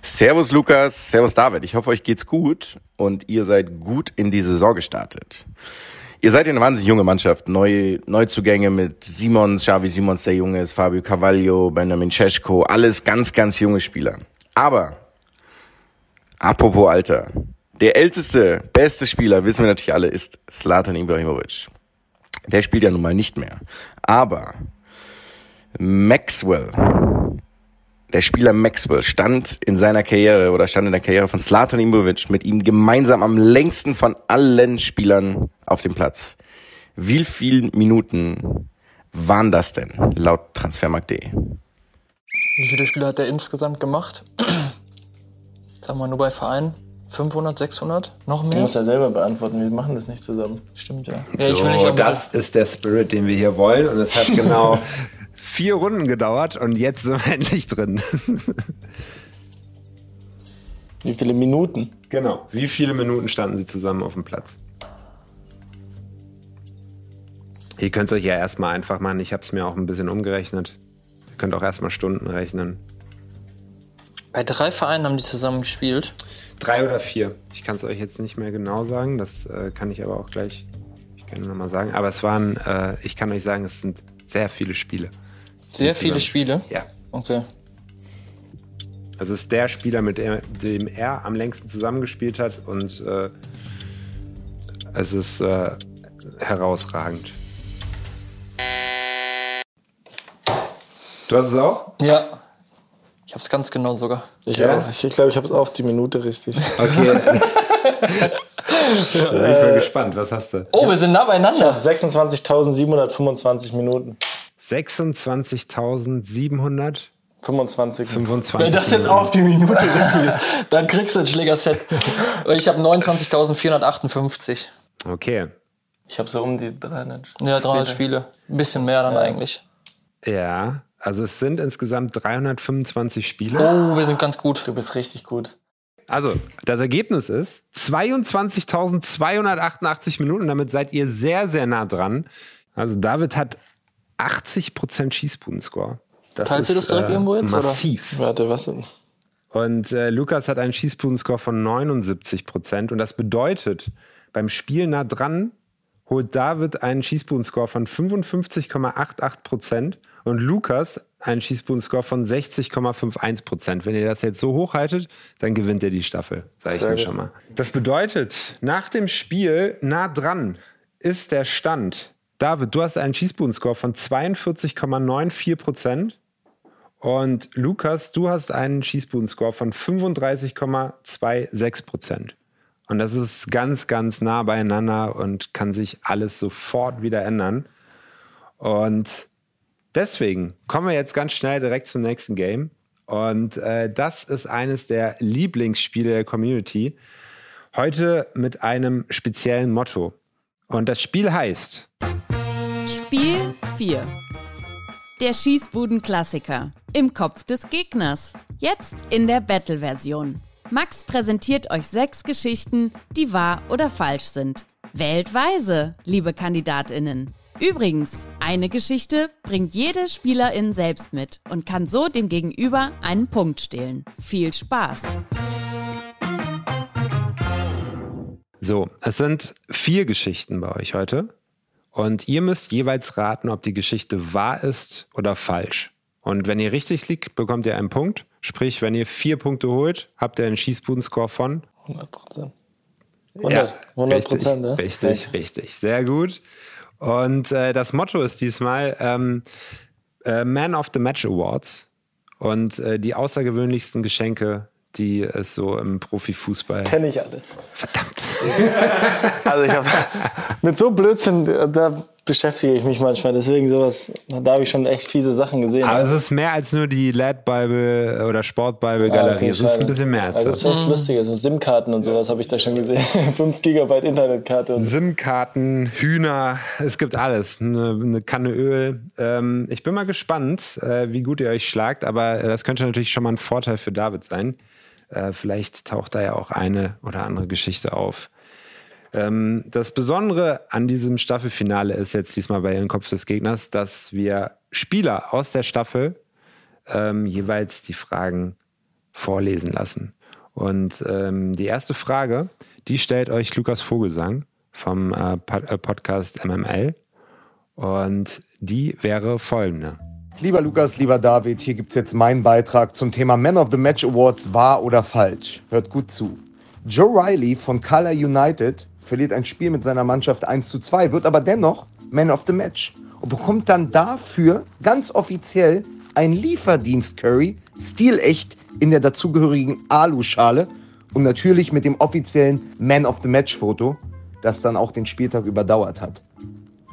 Servus Lukas, Servus David. Ich hoffe, euch geht's gut und ihr seid gut in die Saison gestartet. Ihr seid eine wahnsinnig junge Mannschaft. Neue Neuzugänge mit Simons, Xavi Simons, der Junge ist, Fabio Carvalho, Benjamin Cesko, alles ganz, ganz junge Spieler. Aber, apropos Alter, Der älteste, beste Spieler, wissen wir natürlich alle, ist Slatan Ibrahimovic. Der spielt ja nun mal nicht mehr. Aber Maxwell, der Spieler Maxwell stand in seiner Karriere oder stand in der Karriere von Slatan Ibrahimovic mit ihm gemeinsam am längsten von allen Spielern auf dem Platz. Wie viele Minuten waren das denn laut Transfermarkt.de? Wie viele Spiele hat er insgesamt gemacht? (clears throat) Sagen wir nur bei Vereinen. 500, 600? Noch Du mehr? musst ja selber beantworten, wir machen das nicht zusammen. Stimmt, ja. ja ich will nicht so, das ist der Spirit, den wir hier wollen. Und es hat genau (laughs) vier Runden gedauert und jetzt sind wir (laughs) endlich drin. Wie viele Minuten? genau. Wie viele Minuten standen sie zusammen auf dem Platz? Ihr könnt es euch ja erstmal einfach machen. Ich habe es mir auch ein bisschen umgerechnet. Ihr könnt auch erstmal Stunden rechnen. Bei drei Vereinen haben die zusammen gespielt. Drei oder vier. Ich kann es euch jetzt nicht mehr genau sagen. Das äh, kann ich aber auch gleich. Ich kann noch mal sagen. Aber es waren. Äh, ich kann euch sagen, es sind sehr viele Spiele. Sehr zusammen. viele Spiele. Ja. Okay. Also es ist der Spieler, mit dem, er am längsten zusammengespielt hat und äh, es ist äh, herausragend. Du hast es auch? Ja. Ich hab's ganz genau sogar. Ich Ja? auch. Ich glaube, ich, glaub, ich habe es auf die Minute richtig. Okay. (laughs) Bin ich mal gespannt. Was hast du? Oh, wir sind nah beieinander. 26.725 Minuten. 26.725. 25. Wenn das jetzt auf die Minute richtig ist, dann kriegst du ein Schlägerset. Ich habe 29.458. Okay. Ich habe so um die 300. Ja, 300 Spiele. Ein bisschen mehr dann eigentlich. Ja, also es sind insgesamt 325 Spiele. Oh, wir sind ganz gut. Du bist richtig gut. Also, das Ergebnis ist 22.288 Minuten. Damit seid ihr sehr, sehr nah dran. Also, David hat 80% Schießbuden-Score. Teilst du das direkt irgendwo jetzt, oder? Massiv. Warte, was denn? Und äh, Lukas hat einen Schießbuden-Score von 79%. Und das bedeutet, beim Spiel nah dran holt David einen Schießbuden-Score von 55,88% und Lukas einen Schießbuden-Score von 60,51%. Wenn ihr das jetzt so hochhaltet, dann gewinnt ihr die Staffel, sage ich mir schon mal. Das bedeutet, nach dem Spiel nah dran ist der Stand. David, du hast einen Schießbuden-Score von 42,94%. Und Lukas, du hast einen Schießbuden-Score von 35,26 Prozent. Und das ist ganz, ganz nah beieinander und kann sich alles sofort wieder ändern. Und deswegen kommen wir jetzt ganz schnell direkt zum nächsten Game. Und äh, das ist eines der Lieblingsspiele der Community. Heute mit einem speziellen Motto. Und das Spiel heißt Spiel 4. Der Schießbuden-Klassiker. Im Kopf des Gegners. Jetzt in der Battle-Version. Max präsentiert euch sechs Geschichten, die wahr oder falsch sind. Wählt weise, liebe KandidatInnen. Übrigens, eine Geschichte bringt jede Spielerin selbst mit und kann so dem Gegenüber einen Punkt stehlen. Viel Spaß! So, es sind vier Geschichten bei euch heute. Und ihr müsst jeweils raten, ob die Geschichte wahr ist oder falsch. Und wenn ihr richtig liegt, bekommt ihr einen Punkt. Sprich, wenn ihr vier Punkte holt, habt ihr einen Schießbuden-Score von 100 Prozent. 100, 100 Prozent, ja? Richtig, richtig, richtig. Sehr gut. Und äh, das Motto ist diesmal ähm, äh, Man of the Match Awards. Und äh, die außergewöhnlichsten Geschenke, die es so im Profifußball. Kenne ich alle. Verdammt. (laughs) Also ich habe (laughs) mit so Blödsinn, da beschäftige ich mich manchmal. Deswegen sowas, da habe ich schon echt fiese Sachen gesehen. Aber es ist mehr als nur die LED-Bible oder Sport-Bible-Galerie. es ist ein bisschen mehr als also das. das. ist echt lustig. So SIM-Karten und sowas habe ich da schon gesehen. (laughs) 5 Gigabyte Internetkarte. Und SIM-Karten, Hühner, es gibt alles. Eine, eine Kanne Öl. Ähm, ich bin mal gespannt, äh, wie gut ihr euch schlagt, aber äh, das könnte natürlich schon mal ein Vorteil für David sein. Äh, vielleicht taucht da ja auch eine oder andere Geschichte auf. Ähm, das Besondere an diesem Staffelfinale ist jetzt diesmal bei Ihren Kopf des Gegners, dass wir Spieler aus der Staffel ähm, jeweils die Fragen vorlesen lassen. Und ähm, die erste Frage, die stellt euch Lukas Vogelsang vom äh, Pod äh, Podcast MML. Und die wäre folgende. Lieber Lukas, lieber David, hier gibt es jetzt meinen Beitrag zum Thema Man of the Match Awards wahr oder falsch. Hört gut zu. Joe Riley von Color United verliert ein Spiel mit seiner Mannschaft 1 zu 2, wird aber dennoch Man of the Match und bekommt dann dafür ganz offiziell ein Lieferdienst Curry, stilecht in der dazugehörigen Aluschale und natürlich mit dem offiziellen Man of the Match Foto, das dann auch den Spieltag überdauert hat.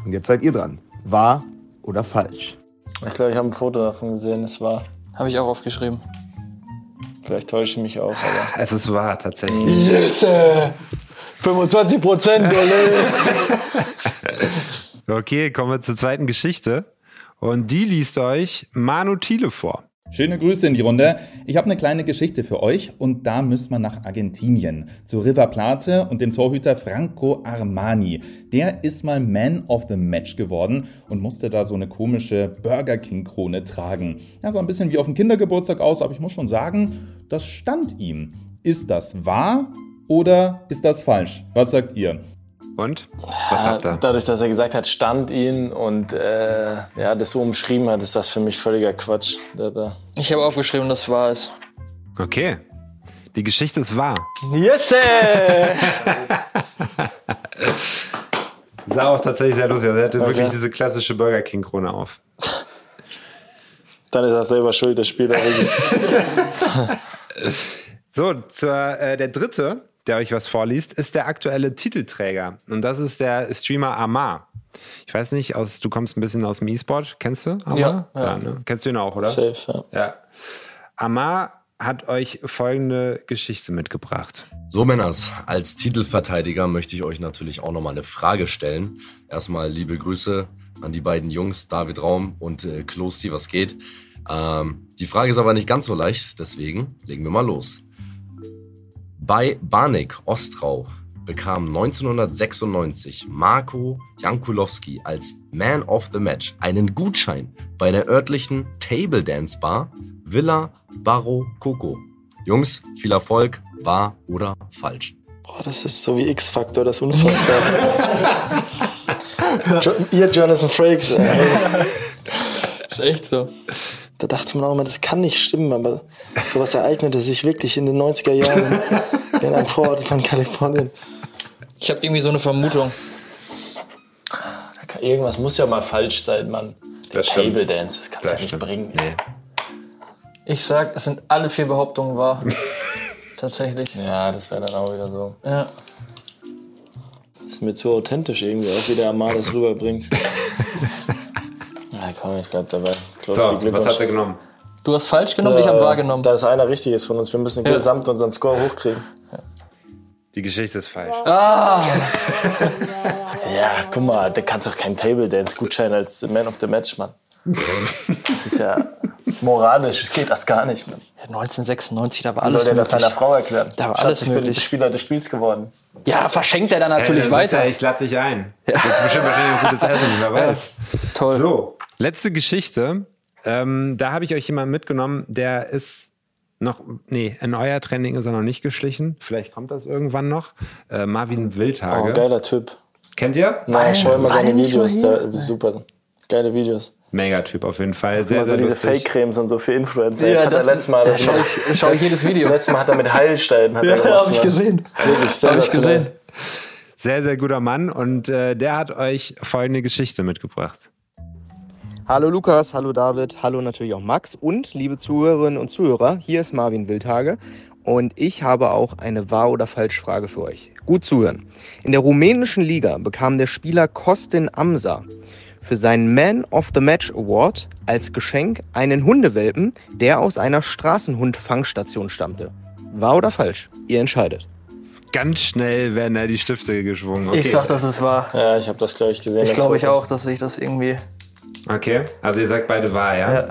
Und jetzt seid ihr dran. Wahr oder falsch? Ich glaube, ich habe ein Foto davon gesehen, es war. Habe ich auch aufgeschrieben. Vielleicht täusche ich mich auch, aber. Es ist wahr, tatsächlich. Jetzt! Äh, 25 Prozent, (laughs) Okay, kommen wir zur zweiten Geschichte. Und die liest euch Manu Thiele vor. Schöne Grüße in die Runde. Ich habe eine kleine Geschichte für euch und da müssen wir nach Argentinien zu River Plate und dem Torhüter Franco Armani. Der ist mal Man of the Match geworden und musste da so eine komische Burger King Krone tragen. Ja, sah ein bisschen wie auf dem Kindergeburtstag aus, aber ich muss schon sagen, das stand ihm. Ist das wahr oder ist das falsch? Was sagt ihr? Und? Was habt ihr? Dadurch, dass er gesagt hat, stand ihn und äh, ja, das so umschrieben hat, ist das für mich völliger Quatsch. Da, da. Ich habe aufgeschrieben, dass es wahr ist. Okay. Die Geschichte ist wahr. Yes! (laughs) Sah auch tatsächlich sehr lustig aus. Er hatte Okay. wirklich diese klassische Burger King Krone auf. Dann ist er selber schuld, der Spieler. (laughs) So, zur, äh, der dritte, der euch was vorliest, ist der aktuelle Titelträger. Und das ist der Streamer Amar. Ich weiß nicht, aus, du kommst ein bisschen aus dem E-Sport. Kennst du Amar? Ja, ja. ne? Kennst du ihn auch, oder? Safe, ja. Ja. Amar hat euch folgende Geschichte mitgebracht. So, Männers, als Titelverteidiger möchte ich euch natürlich auch nochmal eine Frage stellen. Erstmal liebe Grüße an die beiden Jungs, David Raum und äh, Klosti, was geht. Ähm, die Frage ist aber nicht ganz so leicht, deswegen legen wir mal los. Bei Barnik Ostrau bekam 1996 Marco Jankulowski als Man of the Match einen Gutschein bei der örtlichen Table Dance Bar Villa Barro Coco. Jungs, viel Erfolg, wahr oder falsch? Boah, das ist so wie X-Faktor, das ist unfassbar. (laughs) jo ihr Jonathan Frakes. Ey. Ist echt so. Da dachte man auch immer, das kann nicht stimmen, aber sowas ereignete sich wirklich in den 90er Jahren (laughs) in einem Vorort von Kalifornien. Ich habe irgendwie so eine Vermutung. Da kann, irgendwas muss ja mal falsch sein, Mann. Der Das stimmt. Table Dance, das kannst du ja nicht stimmt. bringen. Nee. Ich sag, es sind alle vier Behauptungen wahr. (laughs) Tatsächlich. Ja, das wäre dann auch wieder so. Ja. Das ist mir zu authentisch irgendwie, auch wie der Amar das rüberbringt. (laughs) Na komm, ich bleib dabei. Close So, die was habt ihr genommen? Du hast falsch genommen, ich habe wahr genommen. Da ist einer richtig ist von uns. Wir müssen gesamt unseren Score hochkriegen. Die Geschichte ist falsch. Ah, (laughs) Ja, guck mal, da kannst doch keinen Table Dance Gutschein als Man of the Match, Mann. Das ist ja moralisch, geht das gar nicht, Mann. 1996, da war alles soll der das möglich. seiner Frau erklären? Da war Schatz, alles ich bin möglich. Spieler des Spiels geworden. Ja, verschenkt er dann natürlich Äh, weiter. Ich lade dich ein. Jetzt bestimmt wahrscheinlich ein gutes Essen, wer (laughs) weiß. Toll. So, letzte Geschichte. Ähm, da habe ich euch jemanden mitgenommen, der ist noch, nee, in euer Training ist er noch nicht geschlichen. Vielleicht kommt das irgendwann noch. Äh, Marvin Oh, Wildhage. geiler Typ. Kennt ihr? Na, schau immer seine Videos, da, super. Geile Videos. Mega-Typ auf jeden Fall. Sehr, Immer so sehr diese. Fake-Cremes und so für Influencer. Ja, Jetzt hat er das- letztes Mal das schau ich- schau ich jedes Video. Letztes Mal hat er mit Heilsteinen hat er Ja, gemacht, hab ich gesehen. Wirklich Hab ich gesehen. Sehr, sehr guter Mann. Und äh, der hat euch folgende Geschichte mitgebracht. Hallo Lukas, hallo David, hallo natürlich auch Max und liebe Zuhörerinnen und Zuhörer, hier ist Marvin Wildhage und ich habe auch eine Wahr- oder Falschfrage für euch. Gut zuhören. In der rumänischen Liga bekam der Spieler Kostin Amsa für seinen Man of the Match Award als Geschenk einen Hundewelpen, der aus einer Straßenhund-Fangstation stammte. Wahr oder falsch? Ihr entscheidet. Ganz schnell werden da die Stifte geschwungen. Okay. Ich sag, das ist wahr. Ja, ich habe das, glaube ich, gesehen. Ich glaube ich auch, dass ich das irgendwie. Okay, also ihr sagt beide wahr, ja? Ja.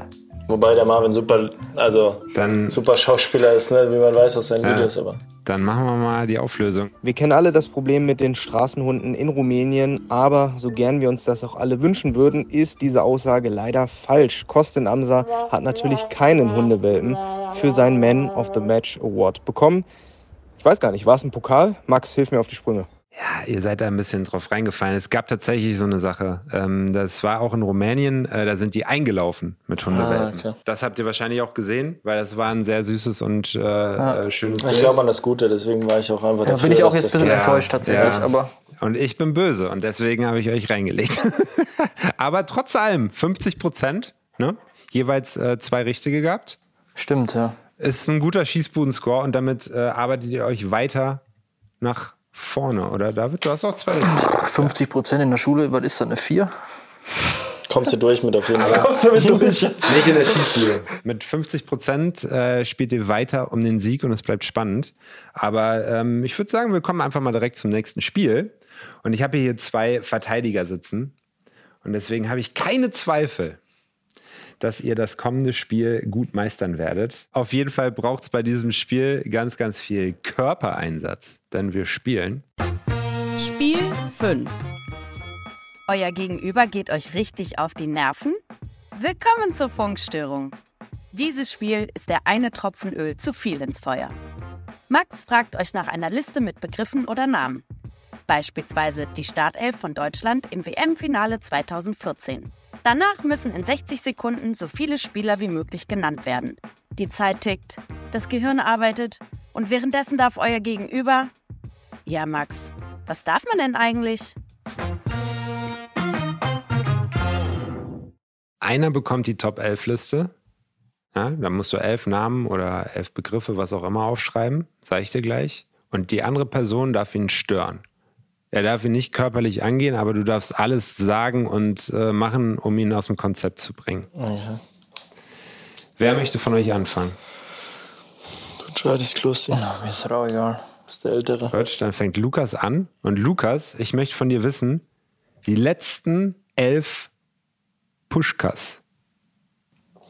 Wobei der Marvin super, also Dann, super Schauspieler ist, ne? wie man weiß aus seinen Ja. Videos. Aber dann machen wir mal die Auflösung. Wir kennen alle das Problem mit den Straßenhunden in Rumänien, aber so gern wir uns das auch alle wünschen würden, ist diese Aussage leider falsch. Kostin Amsa hat natürlich keinen Hundewelpen für seinen Man of the Match Award bekommen. Ich weiß gar nicht, war es ein Pokal? Max, hilf mir auf die Sprünge. Ja, ihr seid da ein bisschen drauf reingefallen. Es gab tatsächlich so eine Sache. Ähm, das war auch in Rumänien, äh, da sind die eingelaufen mit Hundewelpen. Ah, okay. Das habt ihr wahrscheinlich auch gesehen, weil das war ein sehr süßes und äh, äh, schönes Ich glaube an das Gute, deswegen war ich auch einfach Ja, dafür. bin ich auch jetzt ein bisschen geht. enttäuscht tatsächlich, aber Und ich bin böse und deswegen habe ich euch reingelegt. (laughs) Aber trotz allem, 50 Prozent, ne? jeweils äh, zwei richtige gehabt. stimmt, ja. Ist ein guter Schießbuden-Score und damit äh, arbeitet ihr euch weiter nach vorne, oder David? Du hast auch zwei richtige. 50 Prozent in der Schule, was ist das, eine 4? Kommst du durch mit auf jeden Fall. (laughs) Nicht in der Schießbude. Mit 50 Prozent äh, spielt ihr weiter um den Sieg und es bleibt spannend. Aber ähm, ich würde sagen, wir kommen einfach mal direkt zum nächsten Spiel. Und ich habe hier zwei Verteidiger sitzen. Und deswegen habe ich keine Zweifel, dass ihr das kommende Spiel gut meistern werdet. Auf jeden Fall braucht es bei diesem Spiel ganz, ganz viel Körpereinsatz, denn wir spielen. Spiel 5. Euer Gegenüber geht euch richtig auf die Nerven? Willkommen zur Funkstörung. Dieses Spiel ist der eine Tropfen Öl zu viel ins Feuer. Max fragt euch nach einer Liste mit Begriffen oder Namen. Beispielsweise die Startelf von Deutschland im WM-Finale 2014. Danach müssen in 60 Sekunden so viele Spieler wie möglich genannt werden. Die Zeit tickt, das Gehirn arbeitet und währenddessen darf euer Gegenüber. Ja, Max, was darf man denn eigentlich? Einer bekommt die Top 11 Liste. Ja, da musst du elf Namen oder elf Begriffe, was auch immer, aufschreiben. Sag ich dir gleich. Und die andere Person darf ihn stören. Er darf ihn nicht körperlich angehen, aber du darfst alles sagen und äh, machen, um ihn aus dem Konzept zu bringen. Okay. Wer möchte von euch anfangen? Du entscheidest, Kloster. Mir ist auch egal. bist der Ältere. Gut, dann fängt Lukas an. Und Lukas, ich möchte von dir wissen, die letzten elf Pushkas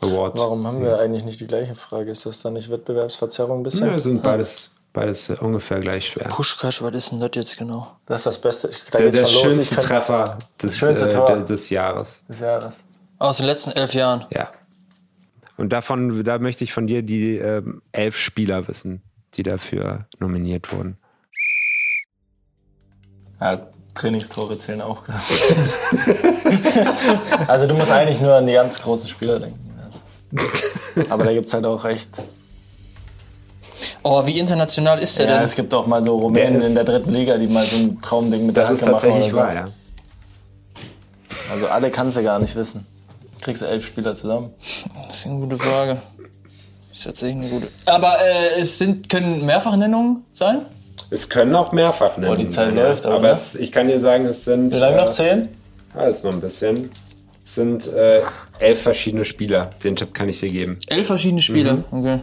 Award. Warum haben wir eigentlich nicht die gleiche Frage? Ist das dann nicht Wettbewerbsverzerrung bisher? Ja, sind beides, beides äh, ungefähr gleich schwer. Pushkash, was ist denn das jetzt genau? Das ist das Beste. Da Der, der schönste Treffer des, schönste äh, des Jahres. des Jahres. Aus den letzten elf Jahren. Ja. Und davon, da möchte ich von dir die ähm, elf Spieler wissen, die dafür nominiert wurden. Ja, Trainingstore zählen auch. (laughs) also du musst eigentlich nur an die ganz großen Spieler denken. Aber da gibt es halt auch recht. Oh, wie international ist der Ja, denn? es gibt auch mal so Rumänen Der ist- in der dritten Liga, die mal so ein Traumding mit der Das ist Hacke machen. tatsächlich oder so. wahr, ja. Also alle kannst du gar nicht wissen. Kriegst du elf Spieler zusammen. Das ist eine gute Frage. Ist tatsächlich eine gute. Aber äh, es sind, können Mehrfachnennungen sein? Es können auch mehrfach nennen. Oh, die Zeit läuft, aber, aber ne? es, ich kann dir sagen, es sind. Wie lange äh, noch? Zehn? Ja, ist noch ein bisschen. Es sind äh, elf verschiedene Spieler. Den Tipp kann ich dir geben. Elf verschiedene Spieler. Mhm. Okay.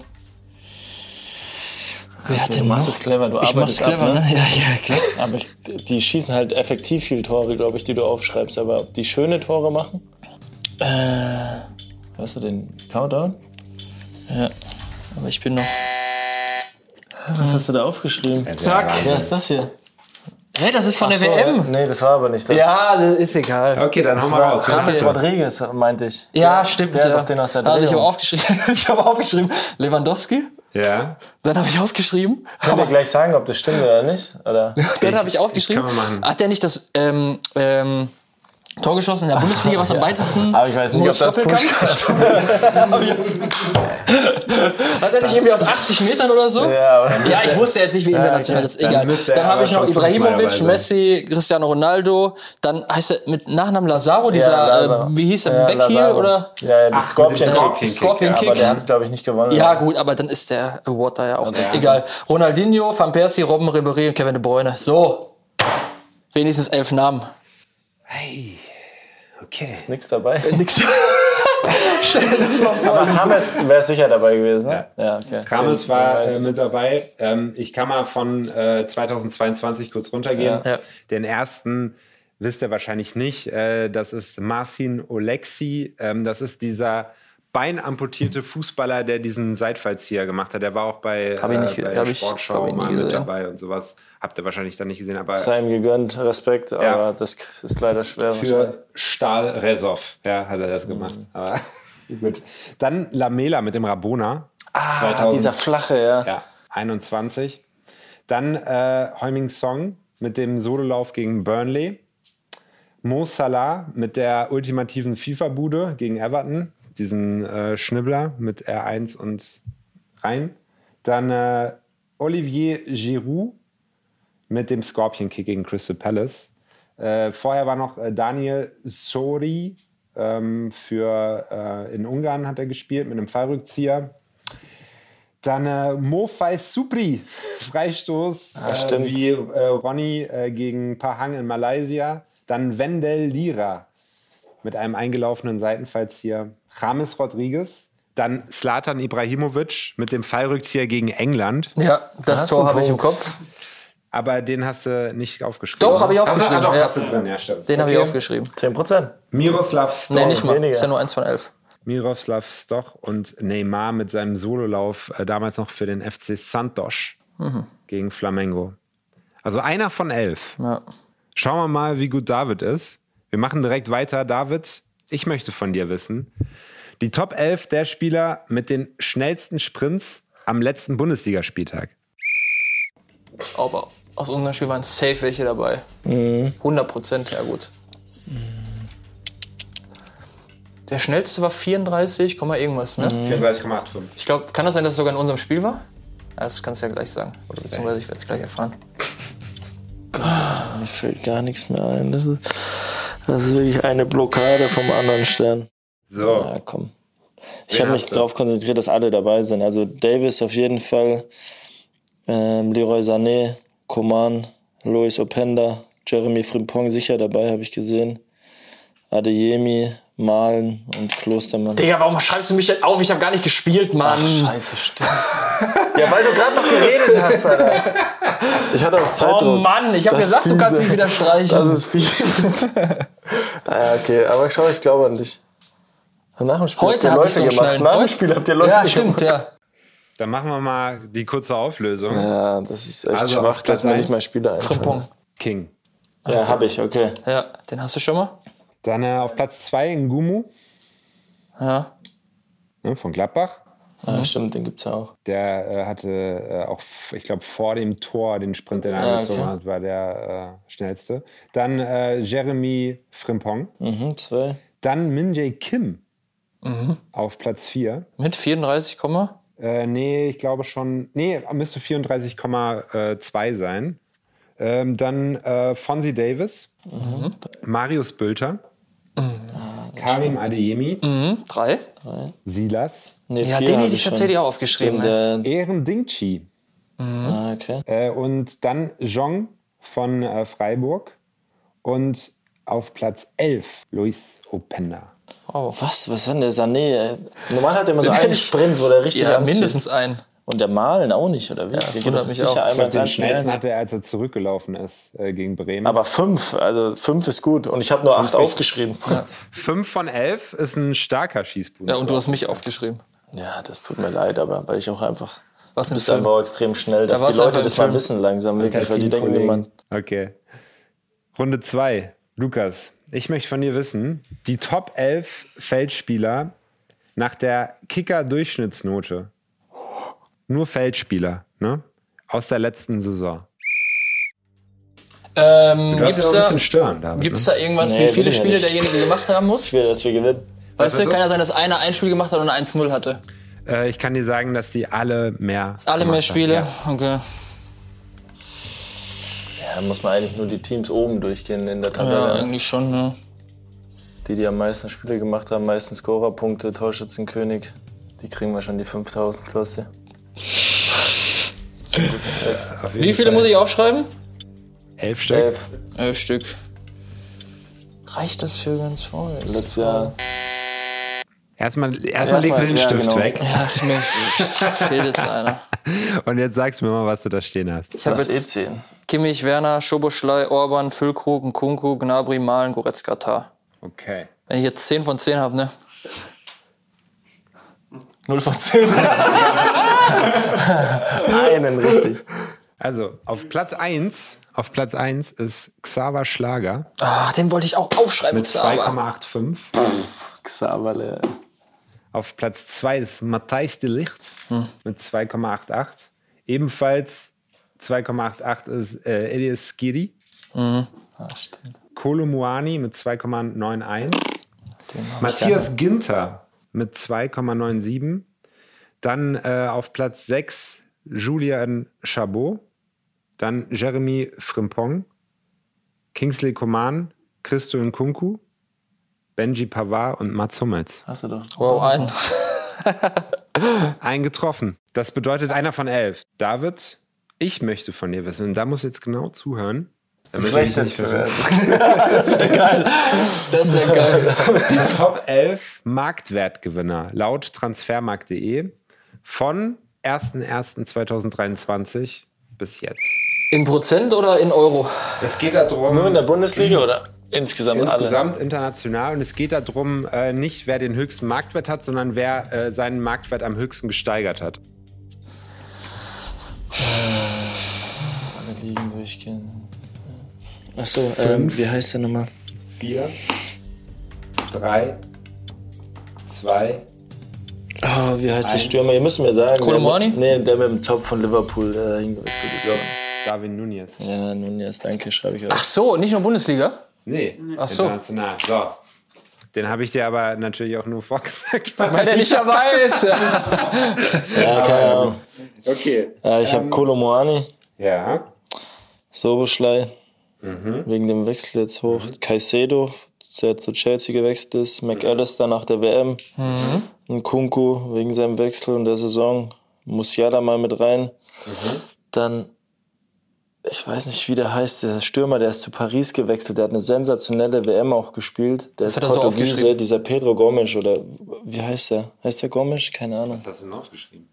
Wer hat Du denn machst noch? es clever, du Ich mach's arbeitest clever, ab, ne? Ja, ja, klar. (laughs) Aber ich, die schießen halt effektiv viel Tore, glaube ich, die du aufschreibst. Aber ob die schöne Tore machen? Äh, Weißt du den Countdown? ja. Aber ich bin noch. Was hast du da aufgeschrieben? Zack. Wer ist das hier? Hä, das ist von der Ach so, WM. Nee, das war aber nicht das. Ja, das ist egal. Okay, dann das mal war raus. James. Rodriguez, meinte ich. Ja, stimmt. Der ja. hat doch den aus der Also (laughs) ich habe aufgeschrieben, ich habe aufgeschrieben Lewandowski. Ja. Dann habe ich aufgeschrieben. Könnt ihr gleich sagen, ob das stimmt oder nicht? Oder? (laughs) Dann habe ich aufgeschrieben. kann man machen. Hat der nicht das ähm, ähm, Tor geschossen in der Bundesliga, was am (laughs) weitesten Aber ich weiß nicht, nur ob das kann? (laughs) Hat er nicht irgendwie aus 80 Metern oder so? Ja, aber Ja, ich wusste jetzt nicht, wie international das ist. Dann Egal. Dann, habe aber ich noch Ibrahimovic, Messi, Cristiano Ronaldo. Dann heißt er mit Nachnamen Lazaro, dieser, äh, wie hieß er, Ja, oder? Ja, ja, Scorpion Kick. Scorpion Aber Kick. der hat es, glaube ich, nicht gewonnen. Ja, gut, aber dann ist der Award da ja auch. Egal. Ronaldinho, Van Persie, Robben, Ribéry und Kevin De Bruyne. So. Wenigstens elf Namen. Hey. Okay. Ist nichts dabei. Nix. (laughs) Aber James wäre sicher dabei gewesen, ne? Ja, okay. Krames Den- war äh, mit dabei. Ähm, ich kann mal von äh, 2022 kurz runtergehen. Ja. Ja. Den ersten wisst ihr wahrscheinlich nicht. Äh, das ist Marcin Olexi. Ähm, das ist dieser beinamputierte Fußballer, der diesen Seitfallzieher gemacht hat. Der war auch bei, Hab ich nicht ge- bei hab Sportschau ich mal mit gesehen. dabei und sowas. Habt ihr wahrscheinlich dann nicht gesehen, aber Sei ihm gegönnt, Respekt, aber Ja. das ist leider schwer. für Stahl Resov ja, hat er das gemacht. Aber (laughs) gut. Dann Lamela mit dem Rabona. Ah, dieser flache, ja. Ja, 21. Dann äh, Heuming Song mit dem Sololauf gegen Burnley. Mo Salah mit der ultimativen FIFA-Bude gegen Everton. Diesen äh, Schnibbler mit R1 und rein. Dann äh, Olivier Giroud mit dem Scorpion-Kick gegen Crystal Palace. Äh, vorher war noch äh, Daniel Sori ähm, für äh, in Ungarn hat er gespielt mit einem Fallrückzieher. Dann äh, Mofai Supri, (laughs) Freistoß, Ah, äh, wie äh, Ronny äh, gegen Pahang in Malaysia. Dann Wendell Lira mit einem eingelaufenen Seitenfallzieher. James Rodriguez. Dann Slatan Ibrahimovic mit dem Fallrückzieher gegen England. Ja, das hast du Tor habe ich im. Kopf. Aber den hast du nicht aufgeschrieben. Doch, habe ich aufgeschrieben. ah, doch, ja. hast du drin, ja, stimmt. Den habe ich Okay. aufgeschrieben. 10%. Miroslav Stoch. Nee, nicht mal. Ist ja nur eins von elf. Miroslav Stoch und Neymar mit seinem Sololauf, äh, damals noch für den FC Santos Mhm. gegen Flamengo. Also einer von elf. Ja. Schauen wir mal, wie gut David ist. Wir machen direkt weiter. David, ich möchte von dir wissen, die Top 11 der Spieler mit den schnellsten Sprints am letzten Bundesligaspieltag. Aber aus unserem Spiel waren safe welche dabei. Mhm. 100 Prozent, ja gut. Der schnellste war 34, Komma irgendwas, ne? Mhm. 34,85. Ich glaube, kann das sein, dass es sogar in unserem Spiel war? Ja, das kannst du ja gleich sagen. Oder beziehungsweise ich werde es gleich erfahren. Mir fällt gar nichts mehr ein. Das ist, das ist wirklich eine Blockade vom anderen Stern. So. Ja, komm. Ich habe mich darauf konzentriert, dass alle dabei sind. Also Davis auf jeden Fall, ähm, Leroy Sané, Coman, Lois Openda, Jeremy Frimpong sicher dabei, habe ich gesehen. Adeyemi, Malen und Klostermann. Digga, warum schreibst du mich denn auf? Ich habe gar nicht gespielt, Mann. Scheiße, stimmt. ja, weil du gerade noch geredet hast, Alter. Ich hatte auch Zeitdruck. Oh Mann, ich habe gesagt, du kannst fiese. mich wieder streichen. Das ist fies. (laughs) ah, okay, aber schau, ich glaube an dich. Nach dem Spiel Heute habt ihr so Leute einen gemacht. Nach dem Spiel habt ihr Leute Ja, stimmt, gemacht. ja. Dann machen wir mal die kurze Auflösung. Ja, das ist echt Also schwach, dass eins, nicht mal Spieler Frimpong. einfallen. King. Ja, habe ich, okay. Ja, den hast du schon mal? Dann äh, auf Platz 2 Ngumu Ja. ne, von Gladbach. Ja, stimmt, den gibt's ja auch. Der äh, hatte äh, auch, ich glaube, vor dem Tor den Sprint, den er Ah, angezogen okay. hat, war der äh, schnellste. Dann äh, Jeremy Frimpong. Mhm, zwei. Dann Min-Jae Kim Mhm. auf Platz 4. Mit 34, Komma? Äh, nee, ich glaube schon. Nee, müsste 34,2 sein. Ähm, dann äh, Fonzie Davis, Mhm. Marius Bülter, Karim Adeyemi, Mhm. Drei. Silas, Nee, Ja, den hätte ich tatsächlich auch aufgeschrieben. Ne? der, Ehren Dingchi ah, okay. äh, und dann Jong von äh, Freiburg und auf Platz 11 Luis Openda. Oh. Was? Was hat denn der Sané? ey? Normal hat er immer so (laughs) einen Sprint, wo der richtig Ja, anzieht. mindestens einen. Und der Malen auch nicht, oder wie? Ja, das wundert mich sicher auch. Ich einmal glaube, ins den 1 schnellsten hatte er, als er zurückgelaufen ist äh, gegen Bremen. Aber fünf, also fünf ist gut. Und ich habe nur acht aufgeschrieben. Ja. (laughs) 5 von 11 ist ein starker Schießbund. Ja, und du hast mich aufgeschrieben. das tut mir leid, aber weil ich auch einfach. Was bist einfach auch extrem schnell, dass Da die Leute das mal wissen langsam, wirklich, weil die denken immer. Okay. Runde 2. Lukas, ich möchte von dir wissen, die Top 11 Feldspieler nach der Kicker-Durchschnittsnote. Nur Feldspieler, ne? Aus der letzten Saison. Ähm, Du gibt's ja auch ein da, bisschen stören, David. gibt's ne? da irgendwas, Nee, wie viele ja Spiele nicht. derjenige gemacht haben muss? Ich will, dass wir gewinnen. Weißt du, kann ja sein, dass einer ein Spiel gemacht hat und eine 1-0 hatte. Äh, ich kann dir sagen, dass die alle mehr. Alle mehr Spiele? Ja. Okay. Ja, muss man eigentlich nur die Teams oben durchgehen in der Ja, Tabelle. eigentlich schon, ne? die, die am meisten Spiele gemacht haben, meisten Scorerpunkte, Torschützenkönig, die kriegen wahrscheinlich die 5000 Klasse. Wie viele Fall. muss ich aufschreiben? Elf Stück. Elf. Elf Stück. Reicht das für ganz voll? Letztes Jahr. Erstmal, erstmal legst du den ja, Stift genau. weg. Ja, mir fehlt jetzt einer. Und jetzt sagst du mir mal, was du da stehen hast. Ich habe jetzt E10. Kimmich, Werner, Schoboschlei, Orban, Füllkrug, Nkunku, Gnabry, Malen, Goretzka, Tar. Okay. Wenn ich jetzt 10 von 10 habe, ne? 0 von 10. (laughs) (laughs) Einen richtig. Also, auf Platz 1, auf Platz 1 ist Xaver Schlager Ach, den wollte ich auch aufschreiben, mit Xaver. 2,85. Xaverle. Auf Platz 2 ist Matthijs de Licht mit 2,88. Ebenfalls 2,88 ist äh, Elias Skiri. Ah, stimmt. Kolomuani mit 2,91. Matthias Ginter mit 2,97. Dann äh, auf Platz 6 Julian Chabot. Dann Jeremy Frimpong. Kingsley Coman. Christo Nkunku. Benji Pavard und Mats Hummels. Hast du doch. Wow, ein. (laughs) Ein getroffen. Das bedeutet einer von elf. David, ich möchte von dir wissen, und da muss jetzt genau zuhören. damit du mich nicht. (laughs) Das ist ja geil. Die Top 11 Marktwertgewinner laut transfermarkt.de von 1.1.2023 bis jetzt. In Prozent oder in Euro? Es geht darum, Nur in der Bundesliga oder insgesamt, insgesamt international und es geht darum, äh, nicht wer den höchsten Marktwert hat, sondern wer äh, seinen Marktwert am höchsten gesteigert hat. alle? Alle Ligen durchgehen. Achso, ähm, wie heißt der nochmal? 4, 3, 2, Oh, wie heißt der. Stürmer? Ihr müsst mir sagen. Der, nee, der mit dem Top von Liverpool äh, hingewechselt ist. Darwin Nunez. Ja, nun jetzt, danke, schreibe ich Ach euch. so, nicht nur Bundesliga? Nee, Ach so. international. So. Den habe ich dir aber natürlich auch nur vorgesagt. (laughs) Weil der nicht dabei (laughs) ist. Ja, keine Ahnung. Okay. Ja, ich habe Kolomoani, Ja. Soboschlei, Mhm. wegen dem Wechsel jetzt hoch. Caicedo, der zu Chelsea gewechselt ist. McAllister nach der WM. Mhm. Und Kunku wegen seinem Wechsel und der Saison. Musiala mal mit rein. Dann, ich weiß nicht, wie der heißt, der Stürmer, der ist zu Paris gewechselt. Der hat eine sensationelle WM auch gespielt. Der Das ist hat er so Portugiese, aufgeschrieben. dieser Pedro Gomes oder wie heißt der? Heißt der Gomes? Keine Ahnung. Was hast du denn aufgeschrieben?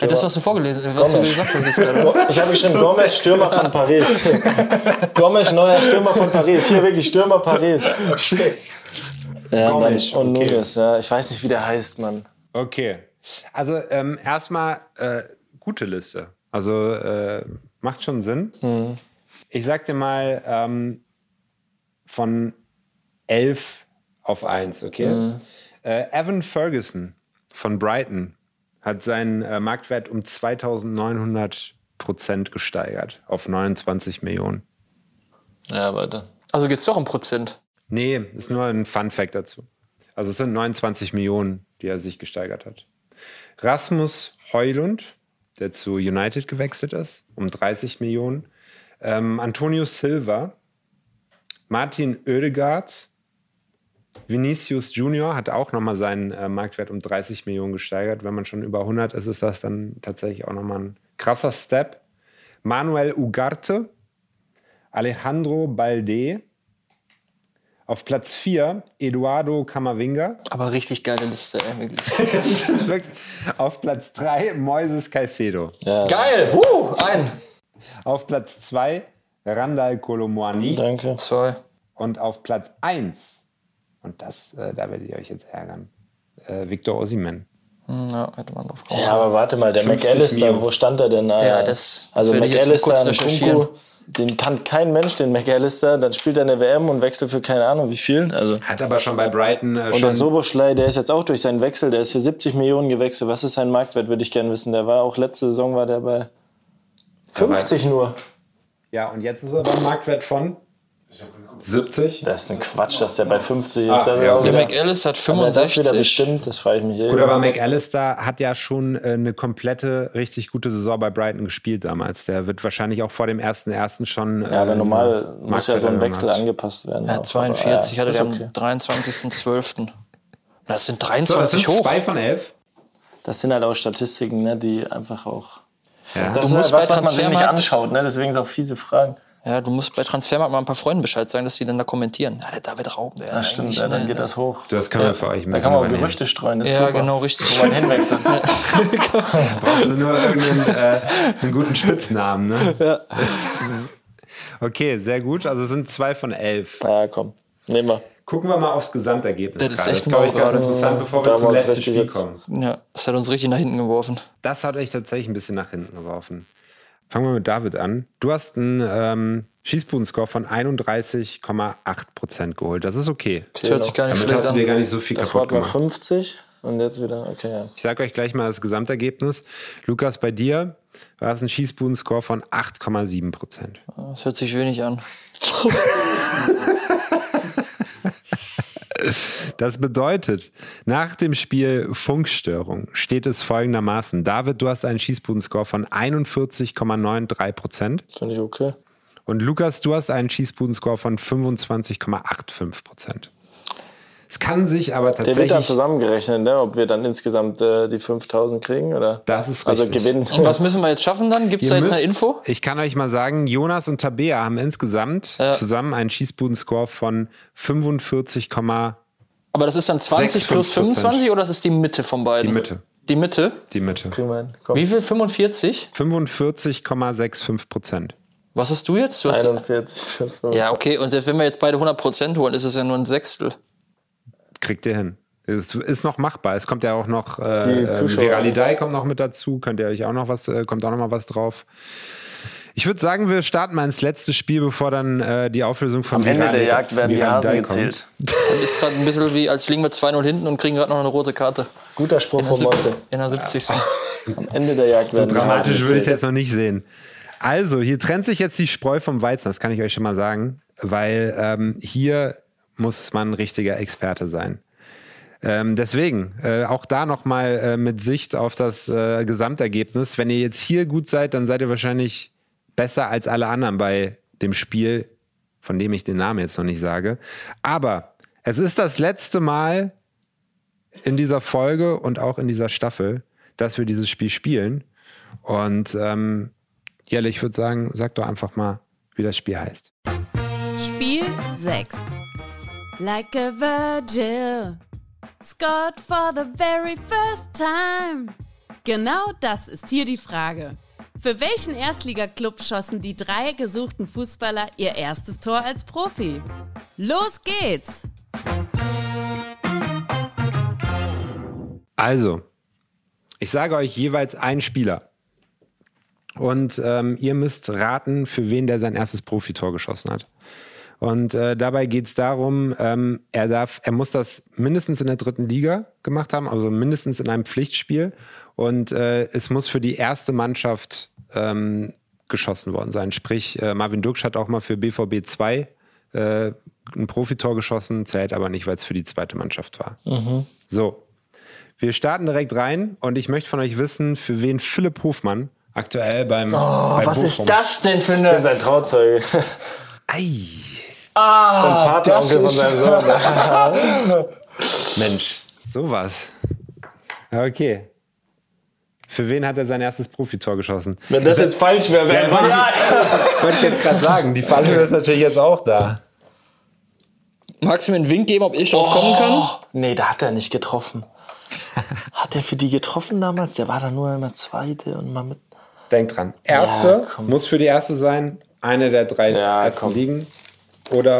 Ja, das, was du vorgelesen was du Gomes. gesagt hast. Ich habe geschrieben, Gomes, Stürmer von Paris. (laughs) Gomes, neuer Stürmer von Paris. Hier wirklich Stürmer Paris. Ja, Gomes. Und okay. Nunes, ja. Ich weiß nicht, wie der heißt, Mann. Okay. Also ähm, erstmal äh, gute Liste. Also äh, macht schon Sinn. Mhm. Ich sag dir mal ähm, von 11 auf 1, okay? Mhm. Äh, Evan Ferguson von Brighton hat seinen äh, Marktwert um 2900 Prozent gesteigert auf 29 Millionen. Ja, weiter. Also geht's doch um Prozent. Nee, ist nur ein Fun Fact dazu. Also es sind 29 Millionen, die er sich gesteigert hat. Rasmus Heulund, der zu United gewechselt ist, um 30 Millionen. Ähm, Antonio Silva, Martin Oedegaard, Vinicius Junior hat auch nochmal seinen äh, Marktwert um 30 Millionen gesteigert. Wenn man schon über 100 ist, ist das dann tatsächlich auch nochmal ein krasser Step. Manuel Ugarte, Alejandro Balde, auf Platz 4 Eduardo Camavinga. Aber richtig geile Liste, ey, wirklich. (laughs) Das ist wirklich auf Platz 3 Moises Caicedo. Ja, Geil! Uh, ein. Auf Platz 2 Randall Colomuani. danke. Zwei. Und auf Platz 1, und das, äh, da werdet ihr euch jetzt ärgern, äh, Victor Osimhen. Hm, Ja, hätte man drauf kommen. Ja, aber warte mal, der 50 McAllister, Mio. wo stand er denn? Äh, Ja, das- das also McAllister und. Kunku, den kann kein Mensch, den McAllister. Dann spielt er eine WM und wechselt für keine Ahnung wie viel. Also. Hat aber schon bei Brighton äh, Und der Soboschlei, der ist jetzt auch durch seinen Wechsel, der ist für 70 Millionen gewechselt. Was ist sein Marktwert, würde ich gerne wissen. Der war auch letzte Saison war der bei 50 nur. Ja, und jetzt ist er beim Marktwert von 70. Das ist ein Quatsch, dass der bei 50 ist. Ah, ist ja, auch okay. Der wieder- McAllis hat Aber das 65. wieder bestimmt, das frage ich mich eh. Gut, aber McAllister hat ja schon äh, eine komplette, richtig gute Saison bei Brighton gespielt damals. Der wird wahrscheinlich auch vor dem 1.1. schon. ja, aber äh, normal muss ja so ein Wechsel hat. angepasst werden. Ja, auch. 42 Aber, hatte ja, der ist am okay. 23.12. Das sind So, das 23 sind hoch. zwei von elf. Das sind halt auch Statistiken, ne, die einfach auch. Ja. Das Du ist musst halt was, bei was man sich nicht anschaut, ne? deswegen sind auch fiese Fragen. Ja, du musst bei Transfermarkt mal ein paar Freunden Bescheid sagen, dass die dann da kommentieren. Ja, der David Raum, der Das stimmt, ja, dann ne, geht das hoch. Das können wir für euch ein Da kann man auch. Gerüchte streuen. Das ist Ja, super. genau, richtig. Wo man hinwechselt. (laughs) Brauchst du nur irgendeinen äh, einen guten Spitznamen, ne? (laughs) Okay, sehr gut. Also es sind zwei von elf. Ja, komm. Nehmen wir. Gucken wir mal aufs Gesamtergebnis. Das ist gerade. echt das glaube ich ganz interessant, bevor Da wir zum letzten Spiel jetzt- kommen. Ja, das hat uns richtig nach hinten geworfen. Das hat euch tatsächlich ein bisschen nach hinten geworfen. Fangen wir mit David an. Du hast einen ähm, Schießbuden-Score von 31,8 Prozent geholt. Das ist okay. Das hört sich gar nicht Damit schlecht hast du dir an. gar nicht so viel Das kaputt gemacht. 50. Und jetzt wieder, okay, ja. Ich sage euch gleich mal das Gesamtergebnis. Lukas, bei dir war es ein Schießbuden-Score von 8,7 Prozent. Das hört sich wenig an. (laughs) (laughs) Das bedeutet, nach dem Spiel Funkstörung steht es folgendermaßen. David, du hast einen Schießbuden-Score von 41,93 Prozent. Finde ich okay. Und Lukas, du hast einen Schießbuden-Score von 25,85 Prozent. Es kann sich aber Der wird dann tatsächlich. zusammengerechnet, ne? ob wir dann insgesamt äh, die 5000 kriegen oder. Das ist Also richtig. gewinnen. Und was müssen wir jetzt schaffen dann? Gibt es da jetzt eine müsst- Info? Ich kann euch mal sagen, Jonas und Tabea haben insgesamt zusammen einen Schießbuden-Score von 45, Aber das ist dann 20 plus 6,5%. 25 oder das ist die Mitte von beiden? die Mitte. Die Mitte? Die Mitte. Wie viel? 45? 45,65 Prozent. Was hast du jetzt? Du hast 41. Das war ja, okay. Und wenn wir jetzt beide 100% holen, ist es ja nur ein Sechstel. Kriegt ihr hin. Es ist noch machbar. Es kommt ja auch noch Die äh, ähm. Viralidei kommt noch mit dazu. Könnt ihr euch auch noch was, äh, kommt auch noch mal was drauf. Ich würde sagen, wir starten mal ins letzte Spiel, bevor dann äh, die Auflösung von Am Ende der Jagd werden die Hasen gezählt. Das ist gerade ein bisschen wie, als liegen wir 2-0 hinten und kriegen gerade noch eine rote Karte. Guter Spruch von Monte. in der 70. Am Ende der Jagd So werden die Hasen dramatisch würde ich es jetzt noch nicht sehen. Also, hier trennt sich jetzt die Spreu vom Weizen, das kann ich euch schon mal sagen, weil ähm, hier muss man ein richtiger Experte sein. Ähm, deswegen, äh, auch da nochmal äh, mit Sicht auf das äh, Gesamtergebnis. Wenn ihr jetzt hier gut seid, dann seid ihr wahrscheinlich besser als alle anderen bei dem Spiel, von dem ich den Namen jetzt noch nicht sage. Aber es ist das letzte Mal in dieser Folge und auch in dieser Staffel, dass wir dieses Spiel spielen. Und ähm, Jelle, ich würde sagen, sag doch einfach mal, wie das Spiel heißt. Spiel 6. Like a Virgil. Scored for the very first time. Genau das ist hier die Frage. Für welchen Erstligaklub schossen die drei gesuchten Fußballer ihr erstes Tor als Profi? Los geht's! Also, ich sage euch jeweils einen Spieler. Und ähm, ihr müsst raten, für wen der sein erstes Profitor geschossen hat. Und äh, dabei geht es darum, ähm, er darf, er muss das mindestens in der dritten Liga gemacht haben, also mindestens in einem Pflichtspiel. Und äh, es muss für die erste Mannschaft ähm, geschossen worden sein. Sprich, äh, Marvin Duksch hat auch mal für BVB 2 äh, ein Profitor geschossen, zählt aber nicht, weil es für die zweite Mannschaft war. So, wir starten direkt rein und ich möchte von euch wissen, für wen Philipp Hofmann aktuell beim. Oh, bei was Bochum- ist das denn für eine- Ich bin sein Trauzeuge. Ei, Ah, Und Patenonkel von seinem Sohn. (laughs) Mensch, sowas. Okay. Für wen hat er sein erstes Profitor geschossen? Wenn das jetzt falsch wäre, wäre Ja, ja, Wollte ich jetzt gerade sagen. Die Falle ist natürlich jetzt auch da. Magst du mir einen Wink geben, ob ich drauf kommen kann? Nee, da hat er nicht getroffen. (laughs) Hat er für die getroffen damals? Der war da nur immer Zweite und mal mit. Denk dran. Erste Ja, muss für die erste sein. Eine der drei Ja, ersten komm. Ligen. Oder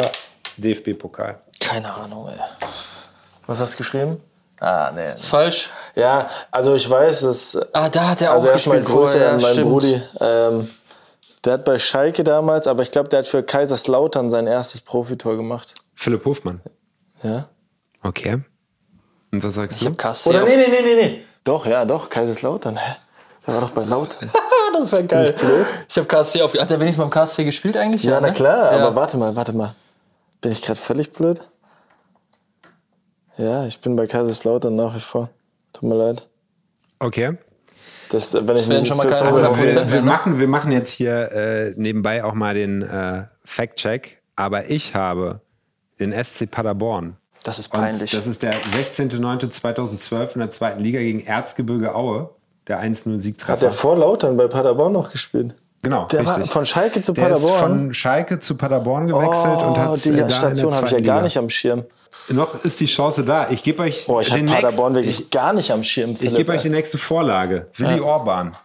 DFB-Pokal. Keine Ahnung, ey. Was hast du geschrieben? Ah, nee. Ist falsch. Ja, also ich weiß, dass. Ah, da hat er also auch erstmal gespielt Grüße vorher. an meinen stimmt. Brudi. Ähm, der hat bei Schalke damals, aber ich glaube, der hat für Kaiserslautern sein erstes Profitor gemacht. Philipp Hofmann. Ja? Okay. Und was sagst Ich du? hab KSC Oder nee, nee, nee, nee, nee. Doch, ja, doch, Kaiserslautern. Hä? Der war doch bei Lautern. (laughs) das wäre geil. Ich habe KSC auf. Hat der wenigstens beim KSC gespielt eigentlich? Ja, na ne? klar, Ja. aber warte mal, warte mal. Bin ich gerade völlig blöd? Ja, ich bin bei Kaiserslautern nach wie vor. Tut mir leid. Okay. Das, wenn ich werden mich schon mal so keine sauber 100% bin. wir, wir, ne? machen, wir machen jetzt hier äh, nebenbei auch mal den äh, Fact-Check. Aber ich habe den SC Paderborn. Das ist Und peinlich. das ist der 16.09.2012 in der zweiten Liga gegen Erzgebirge Aue. Der 1-0-Siegtreffer. Hat der vor Lautern bei Paderborn noch gespielt? Genau, Der war richtig. von Schalke zu Der ist Paderborn. von Schalke zu Paderborn gewechselt oh, und hat die äh, da Station habe ich ja gar Liga. nicht am Schirm. Noch ist die Chance da. Ich gebe euch Boah, ich habe den Paderborn nächsten, wirklich gar nicht am Schirm. ich, ich Philipp, gebe euch die nächste Vorlage. Willi Orban.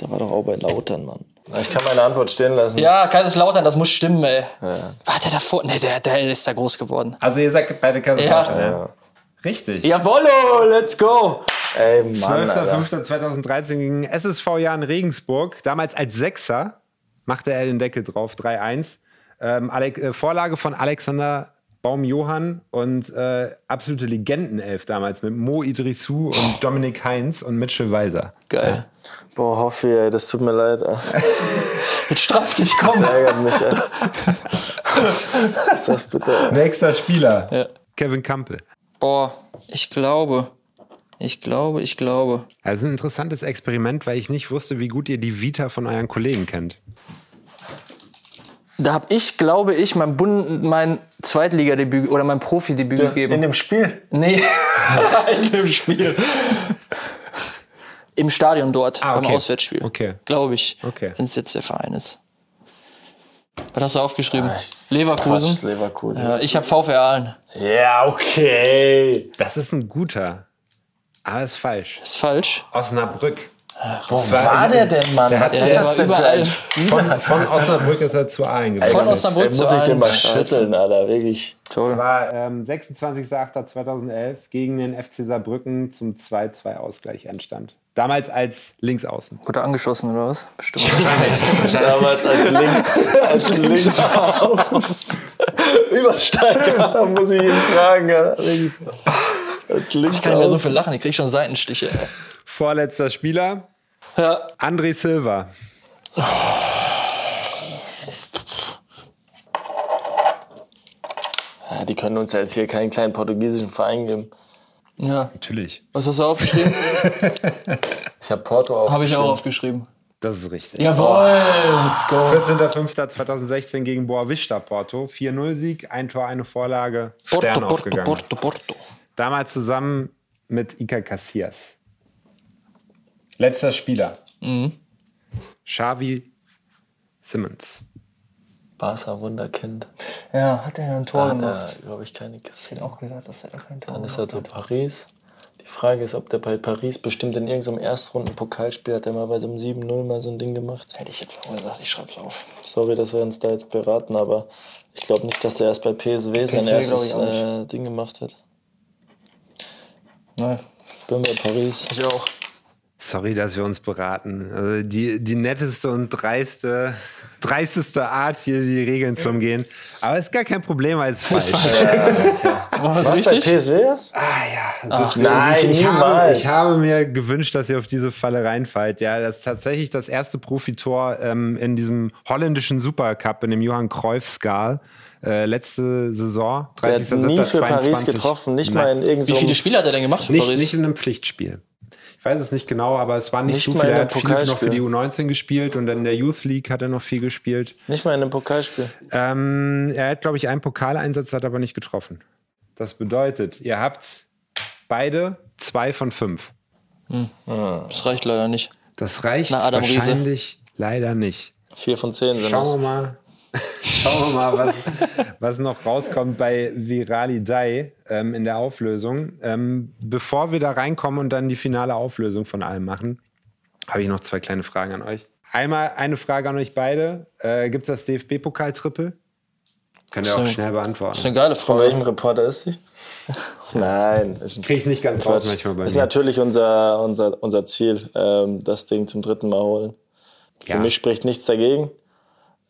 Der war doch auch bei Lautern, Mann. Ich kann meine Antwort stehen lassen. Ja, Kaiserslautern, das muss stimmen, ey. War der davor? Nee, der, der ist da groß geworden. Also ihr sagt beide Kaiserslautern. Ja. Ja. Richtig. Jawollo, let's go. Ey, Mann, Alter. 12.05.2013 gegen SSV Jahren Regensburg. Damals als Sechser machte er den Deckel drauf, 3-1. Ähm, äh, Vorlage von Alexander Baum Johann und äh, absolute Legendenelf damals mit Mo Idrissou und Dominik Heinz und Mitchell Weiser. Geil. Boah, Hoffi, ey, das tut mir leid. (laughs) Jetzt straff dich, Das komm. ärgert mich, ey. (laughs) Was ist das bitte? ey? Nächster Spieler, Ja. Kevin Campbell. Boah, ich glaube. Ich glaube, ich glaube. Also ein interessantes Experiment, weil ich nicht wusste, wie gut ihr die Vita von euren Kollegen kennt. Da habe ich, glaube ich, mein, Bund, mein Zweitligadebüt oder mein Profidebüt gegeben. In dem Spiel? Nee, (laughs) in dem Spiel. Im Stadion dort, Ah, beim okay. Auswärtsspiel. Okay. Glaube ich. Okay. Wenn es jetzt der Verein ist. Was hast du aufgeschrieben? Ah, ich- Leverkusen. Quatsch, Leverkusen. Ja, ich habe VfR Aalen. Ja, okay. Das ist ein guter, aber ist falsch. Ist falsch. Osnabrück. Wo war der denn, Mann? Der Was hat- ist der das war denn für überall. ein Spiel? Von, von Osnabrück ist er zu Aalen gewechselt. Von Osnabrück zu muss ich den Aalen. mal schütteln, Alter, wirklich. Das Toll. war ähm, 26.08.2011 gegen den FC Saarbrücken zum 2-2-Ausgleich entstand. Damals als Linksaußen. Wurde angeschossen oder was? Bestimmt. (laughs) Damals als, (laughs) Link, als Linksaußen. Übersteiger, da muss ich ihn fragen. Als Ich kann nicht mehr so Linksaußen. viel lachen, ich krieg schon Seitenstiche. Vorletzter Spieler, Ja. André Silva. Ja, die können uns ja jetzt hier keinen kleinen portugiesischen Verein geben. Ja. Natürlich. Was hast du aufgeschrieben? (laughs) Ich habe Porto auf. Habe ich auch aufgeschrieben. Das ist richtig. Jawohl, let's go. 14.05.2016 gegen Boavista Porto. 4-0-Sieg, ein Tor, eine Vorlage. Stern Porto, Porto, aufgegangen. Porto, Porto. Damals zusammen mit Iker Casillas. Letzter Spieler. Mhm. Xavi Simmons. Barca Wunderkind. Ja, hat er ein Da Tor hat gemacht? glaube ich, keine gesehen. auch gedacht, dass er da kein Tor Dann ist er zu Paris. Die Frage ist, ob der bei Paris bestimmt in irgendeinem Erstrunden-Pokalspiel hat, der mal bei so einem 7-0 mal so ein Ding gemacht. Hätte ich jetzt auch gesagt, ich schreib's auf. Sorry, dass wir uns da jetzt beraten, aber ich glaube nicht, dass der erst bei PSW sein PSW erstes ich auch äh, Ding gemacht hat. Nein, Bin bei Paris. ich auch. Sorry, dass wir uns beraten. Also die, die netteste und dreiste, dreisteste Art, hier die Regeln zu umgehen. Aber ist gar kein Problem, weil es falsch. War was Was bei richtig? PSW ist? Ah ja, das Ach, ist, nein, ich, habe, ich habe mir gewünscht, dass ihr auf diese Falle reinfallt. Ja, das ist tatsächlich das erste Profitor ähm, in diesem holländischen Supercup, in dem Johann Cruyff-Skal. Äh, letzte Saison, Der hat nie für Paris getroffen, nicht mal in Wie irgendeinem. viele Spiele hat er denn gemacht für Nicht, Paris? nicht in einem Pflichtspiel. Ich weiß es nicht genau, aber es war nicht, Nicht so viel. Er hat viel noch für die Pokalspiel. U19 gespielt und in der Youth League hat er noch viel gespielt. Nicht mal in einem Pokalspiel. Ähm, er hat, glaube ich, einen Pokaleinsatz, hat aber nicht getroffen. Das bedeutet, ihr habt beide zwei von fünf. Das reicht leider nicht. Das reicht Na, Adam Riese. wahrscheinlich leider nicht. Vier von zehn sind Schauen wir mal, (laughs) schauen wir mal was, was noch rauskommt bei Virali Dai ähm, in der Auflösung. Ähm, bevor wir da reinkommen und dann die finale Auflösung von allem machen, habe ich noch zwei kleine Fragen an euch. Einmal eine Frage an euch beide. Äh, Gibt es das DFB-Pokal-Triple? Könnt ihr Das auch ist schnell Das ist beantworten. eine geile Von Frage. welchem Reporter ist sie? (laughs) Nein, ist ein Kriege ich nicht ganz raus Quatsch. manchmal bei ist mir. natürlich unser, unser, unser Ziel, ähm, das Ding zum dritten Mal holen. Für Ja. mich spricht nichts dagegen.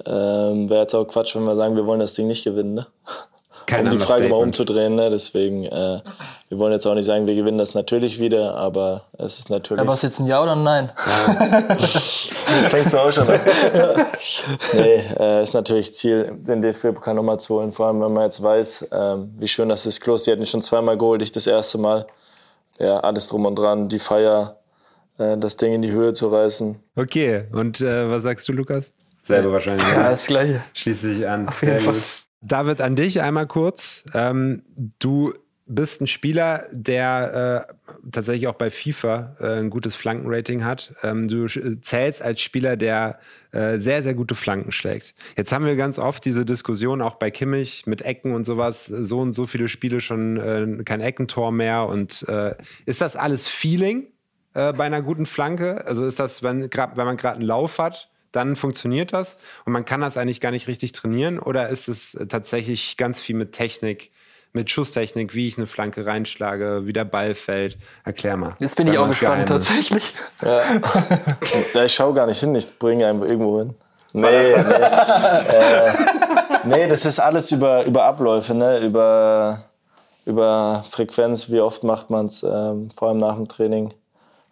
Ähm, Wäre jetzt auch Quatsch, wenn wir sagen, wir wollen das Ding nicht gewinnen. Ne? (laughs) Kein um die Frage mal umzudrehen. Ne? Deswegen, äh, wir wollen jetzt auch nicht sagen, wir gewinnen das natürlich wieder, aber es ist natürlich. Aber ist jetzt ein Ja oder ein Nein? (laughs) Jetzt fängst du auch schon an. (laughs) nee, äh, ist natürlich Ziel, den DFB-Pokal nochmal zu holen. Vor allem, wenn man jetzt weiß, ähm, wie schön das ist. Klos, die hatten ihn schon zweimal geholt, ich das erste Mal. Ja, alles drum und dran, die Feier, äh, das Ding in die Höhe zu reißen. Okay, und äh, was sagst du, Lukas? Selber wahrscheinlich. Ja, das gleiche. Schließt sich an. jeden Sehr Fall. gut. David, an dich einmal kurz. Ähm, du bist ein Spieler, der äh, tatsächlich auch bei FIFA äh, ein gutes Flankenrating hat. Ähm, du zählst als Spieler, der äh, sehr, sehr gute Flanken schlägt. Jetzt haben wir ganz oft diese Diskussion auch bei Kimmich mit Ecken und sowas. So und so viele Spiele schon äh, kein Eckentor mehr. Und äh, ist das alles Feeling äh, bei einer guten Flanke? Also ist das, wenn, grad, wenn man gerade einen Lauf hat, dann funktioniert das und man kann das eigentlich gar nicht richtig trainieren? Oder ist es äh, tatsächlich ganz viel mit Technik, mit Schusstechnik, wie ich eine Flanke reinschlage, wie der Ball fällt? Erklär mal. Jetzt bin ich auch gespannt, Geheimnis. tatsächlich. Ja. ja, ich schaue gar nicht hin, ich bringe einfach irgendwo hin. Nee, nee. äh, Nee, das ist alles über, über Abläufe, ne? über, über Frequenz, wie oft macht man es, ähm, vor allem nach dem Training.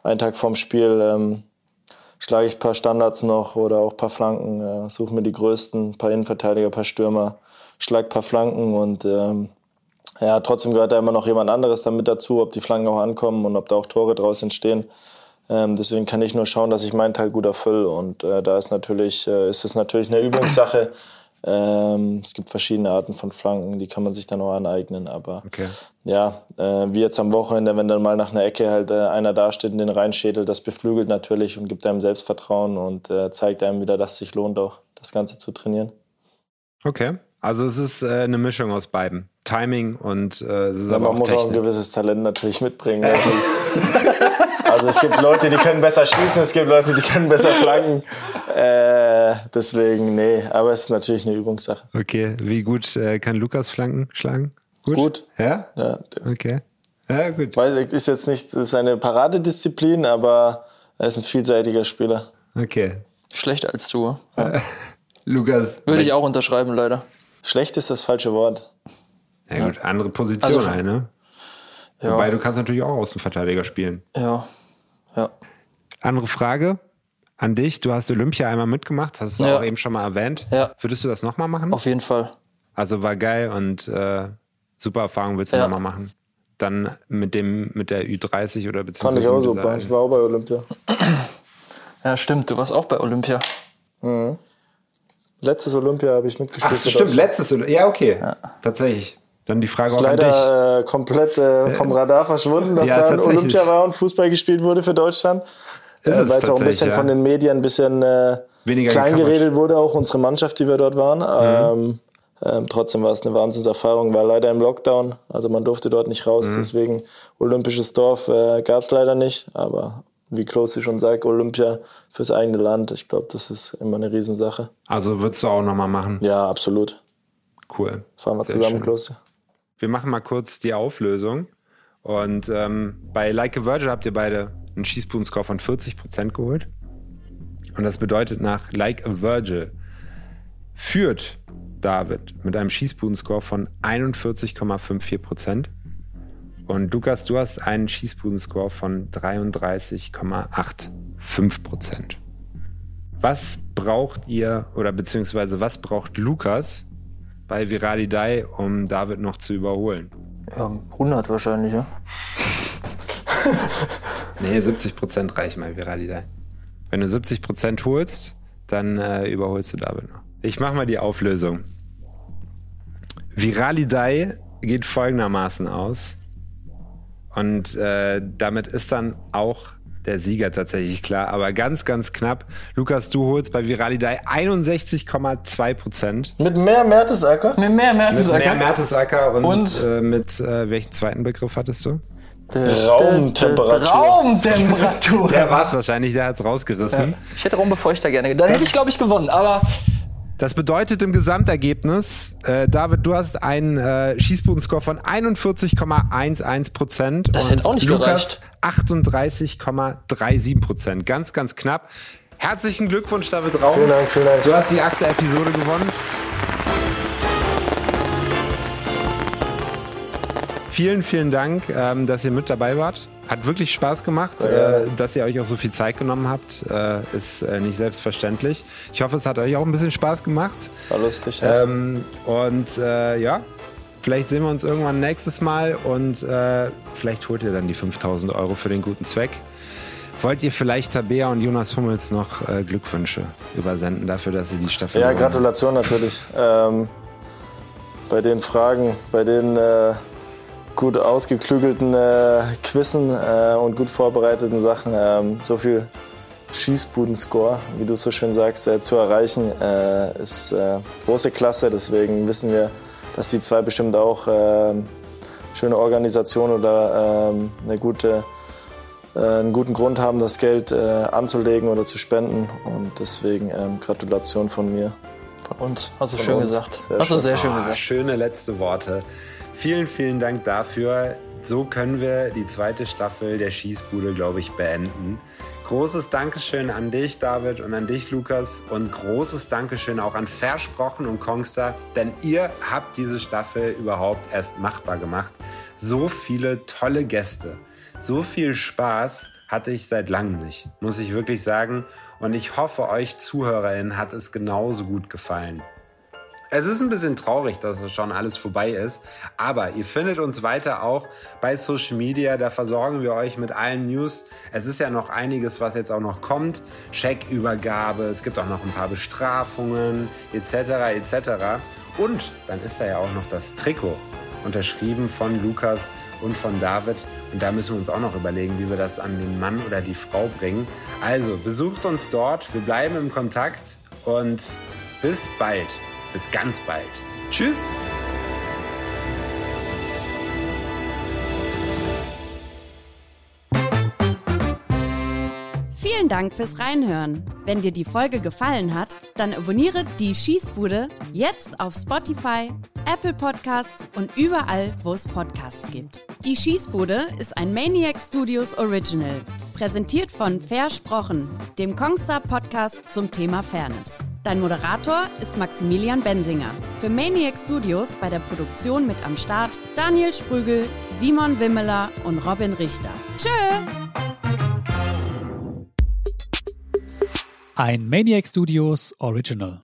Einen Tag vorm Spiel ähm, schlage ich ein paar Standards noch oder auch ein paar Flanken, äh, suche mir die größten, ein paar Innenverteidiger, ein paar Stürmer, schlag ein paar Flanken und ähm, ja, trotzdem gehört da immer noch jemand anderes damit dazu, ob die Flanken auch ankommen und ob da auch Tore draus entstehen. Ähm, deswegen kann ich nur schauen, dass ich meinen Teil gut erfülle. Und äh, da ist natürlich, äh, ist es natürlich eine Übungssache. Ähm, es gibt verschiedene Arten von Flanken, die kann man sich dann auch aneignen. Aber Okay. ja, äh, wie jetzt am Wochenende, wenn dann mal nach einer Ecke halt äh, einer dasteht und den reinschädelt, das beflügelt natürlich und gibt einem Selbstvertrauen und äh, zeigt einem wieder, dass es sich lohnt, auch das Ganze zu trainieren. Okay. Also es ist äh, eine Mischung aus beiden. Timing und äh, es ist Ja, aber man auch muss auch ein Technik. gewisses Talent natürlich mitbringen. (laughs) Also, also es gibt Leute, die können besser schießen, es gibt Leute, die können besser flanken. Äh, deswegen, nee, aber es ist natürlich eine Übungssache. Okay, wie gut äh, kann Lukas Flanken schlagen? Gut. Gut. Ja? Ja, Okay. Ja, gut. Weil ist jetzt nicht seine Paradedisziplin, aber er ist ein vielseitiger Spieler. Okay. Schlechter als du. (laughs) Lukas. Würde ich auch unterschreiben, leider. Schlecht ist das falsche Wort. Ja, gut, andere Position Also ne? Ja. Wobei du kannst natürlich auch Außenverteidiger spielen. Ja. Ja. Andere Frage an dich. Du hast Olympia einmal mitgemacht, hast du Ja. auch eben schon mal erwähnt. Ja. Würdest du das nochmal machen? Auf jeden Fall. Also war geil und äh, super Erfahrung willst du Ja. nochmal machen. Dann mit dem, mit der Ü30 oder Fand beziehungsweise ich auch super. Ich war auch bei Olympia. (clears throat) Ja, stimmt. Du warst auch bei Olympia. Mhm. Letztes Olympia habe ich mitgespielt. Ach, stimmt, letztes. Oly- Ja, okay. Tatsächlich. Dann die Frage Ist auch leider äh, komplett äh, vom Radar verschwunden, dass Ja, da ein. Olympia war und Fußball gespielt wurde für Deutschland. Ist Äh, Weil es auch ein bisschen tatsächlich, von ja. den Medien ein bisschen äh, Weniger klein geredet wurde, auch unsere Mannschaft, die wir dort waren. Ähm, ähm, trotzdem war es eine Wahnsinnserfahrung, war leider im Lockdown, also man durfte dort nicht raus, Mhm. deswegen olympisches Dorf äh, gab es leider nicht, aber wie Klosi schon sagt, Olympia fürs eigene Land, ich glaube, das ist immer eine Riesensache. Also würdest du auch nochmal machen. Ja, absolut. Cool. Fahren wir Sehr zusammen, schön. Klosi. Wir machen mal kurz die Auflösung. Und ähm, bei Like a Virgin habt ihr beide einen Schießbuden-Score von 40% geholt. Und das bedeutet nach Like a Virgil führt David mit einem Schießbuden-Score von 41,54%. Und Lukas, du hast einen Schießbuden-Score von 33,85%. Was braucht ihr oder beziehungsweise was braucht Lukas bei Viralidei, um David noch zu überholen? Ja, 100 wahrscheinlich, ja. (laughs) Nee, 70% reichen bei Viralidei. Wenn du 70% holst, dann äh, überholst du David noch. Ich mach mal die Auflösung. Viralidei geht folgendermaßen aus. Und äh, damit ist dann auch der Sieger tatsächlich klar, aber ganz, ganz knapp. Lukas, du holst bei Viralidei 61,2 Prozent. Mit mehr Mertesacker? Mit mehr Mit Mertesacker. mehr Mertesacker und, Und? Äh, mit äh, welchen zweiten Begriff hattest du? Raumtemperatur. Raumtemperatur. Der (laughs) war es wahrscheinlich, der hat es rausgerissen. Ich hätte Raumbefeuchter gerne. Dann hätte ich, glaube ich, gewonnen. Aber Das bedeutet im Gesamtergebnis, äh, David, du hast einen äh, Schießbuden-Score von 41,11 Prozent. Das hätte auch nicht Lukas 38,37 Prozent. Ganz, ganz knapp. Herzlichen Glückwunsch, David Raum. Vielen Dank, vielen Dank. Du hast die akte Episode gewonnen. Vielen, vielen Dank, ähm, dass ihr mit dabei wart. Hat wirklich Spaß gemacht, äh, dass ihr euch auch so viel Zeit genommen habt. Äh, ist äh, nicht selbstverständlich. Ich hoffe, es hat euch auch ein bisschen Spaß gemacht. War lustig, ja. Ähm, und äh, ja, vielleicht sehen wir uns irgendwann nächstes Mal und äh, vielleicht holt ihr dann die 5000 Euro für den guten Zweck. Wollt ihr vielleicht Tabea und Jonas Hummels noch äh, Glückwünsche übersenden dafür, dass sie die Staffel Ja, gewonnen haben? Gratulation natürlich. Ähm, bei den Fragen, bei den gut ausgeklügelten äh, Quizzen äh, und gut vorbereiteten Sachen, ähm, so viel Schießbuden-Score, wie du so schön sagst, äh, zu erreichen, äh, ist äh, große Klasse. Deswegen wissen wir, dass die zwei bestimmt auch äh, schöne Organisation oder ähm, eine gute, äh, einen guten Grund haben, das Geld äh, anzulegen oder zu spenden. Und deswegen ähm, Gratulation von mir. von uns. Hast du Von schön uns. gesagt. Sehr Hast du schön. sehr schön Ah, gesagt. schöne letzte Worte. Vielen, vielen Dank dafür. So können wir die zweite Staffel der Schießbude, glaube ich, beenden. Großes Dankeschön an dich, David, und an dich, Lukas. Und großes Dankeschön auch an Versprochen und Kongster, denn ihr habt diese Staffel überhaupt erst machbar gemacht. So viele tolle Gäste, so viel Spaß hatte ich seit langem nicht, muss ich wirklich sagen. Und ich hoffe, euch ZuhörerInnen hat es genauso gut gefallen. Es ist ein bisschen traurig, dass es schon alles vorbei ist, aber ihr findet uns weiter auch bei Social Media, da versorgen wir euch mit allen News. Es ist ja noch einiges, was jetzt auch noch kommt. Checkübergabe, es gibt auch noch ein paar Bestrafungen etc. etc. Und dann ist da ja auch noch das Trikot unterschrieben von Lukas und von David. Und da müssen wir uns auch noch überlegen, wie wir das an den Mann oder die Frau bringen. Also besucht uns dort, wir bleiben im Kontakt und bis bald. Bis ganz bald. Tschüss. Vielen Dank fürs Reinhören. Wenn dir die Folge gefallen hat, dann abonniere die Schießbude jetzt auf Spotify, Apple Podcasts und überall, wo es Podcasts gibt. Die Schießbude ist ein Maniac Studios Original, präsentiert von Versprochen, dem Kongstar Podcast zum Thema Fairness. Dein Moderator ist Maximilian Bensinger. Für Maniac Studios bei der Produktion mit am Start Daniel Sprügel, Simon Wimmeler und Robin Richter. Tschö! Ein Maniac Studios Original.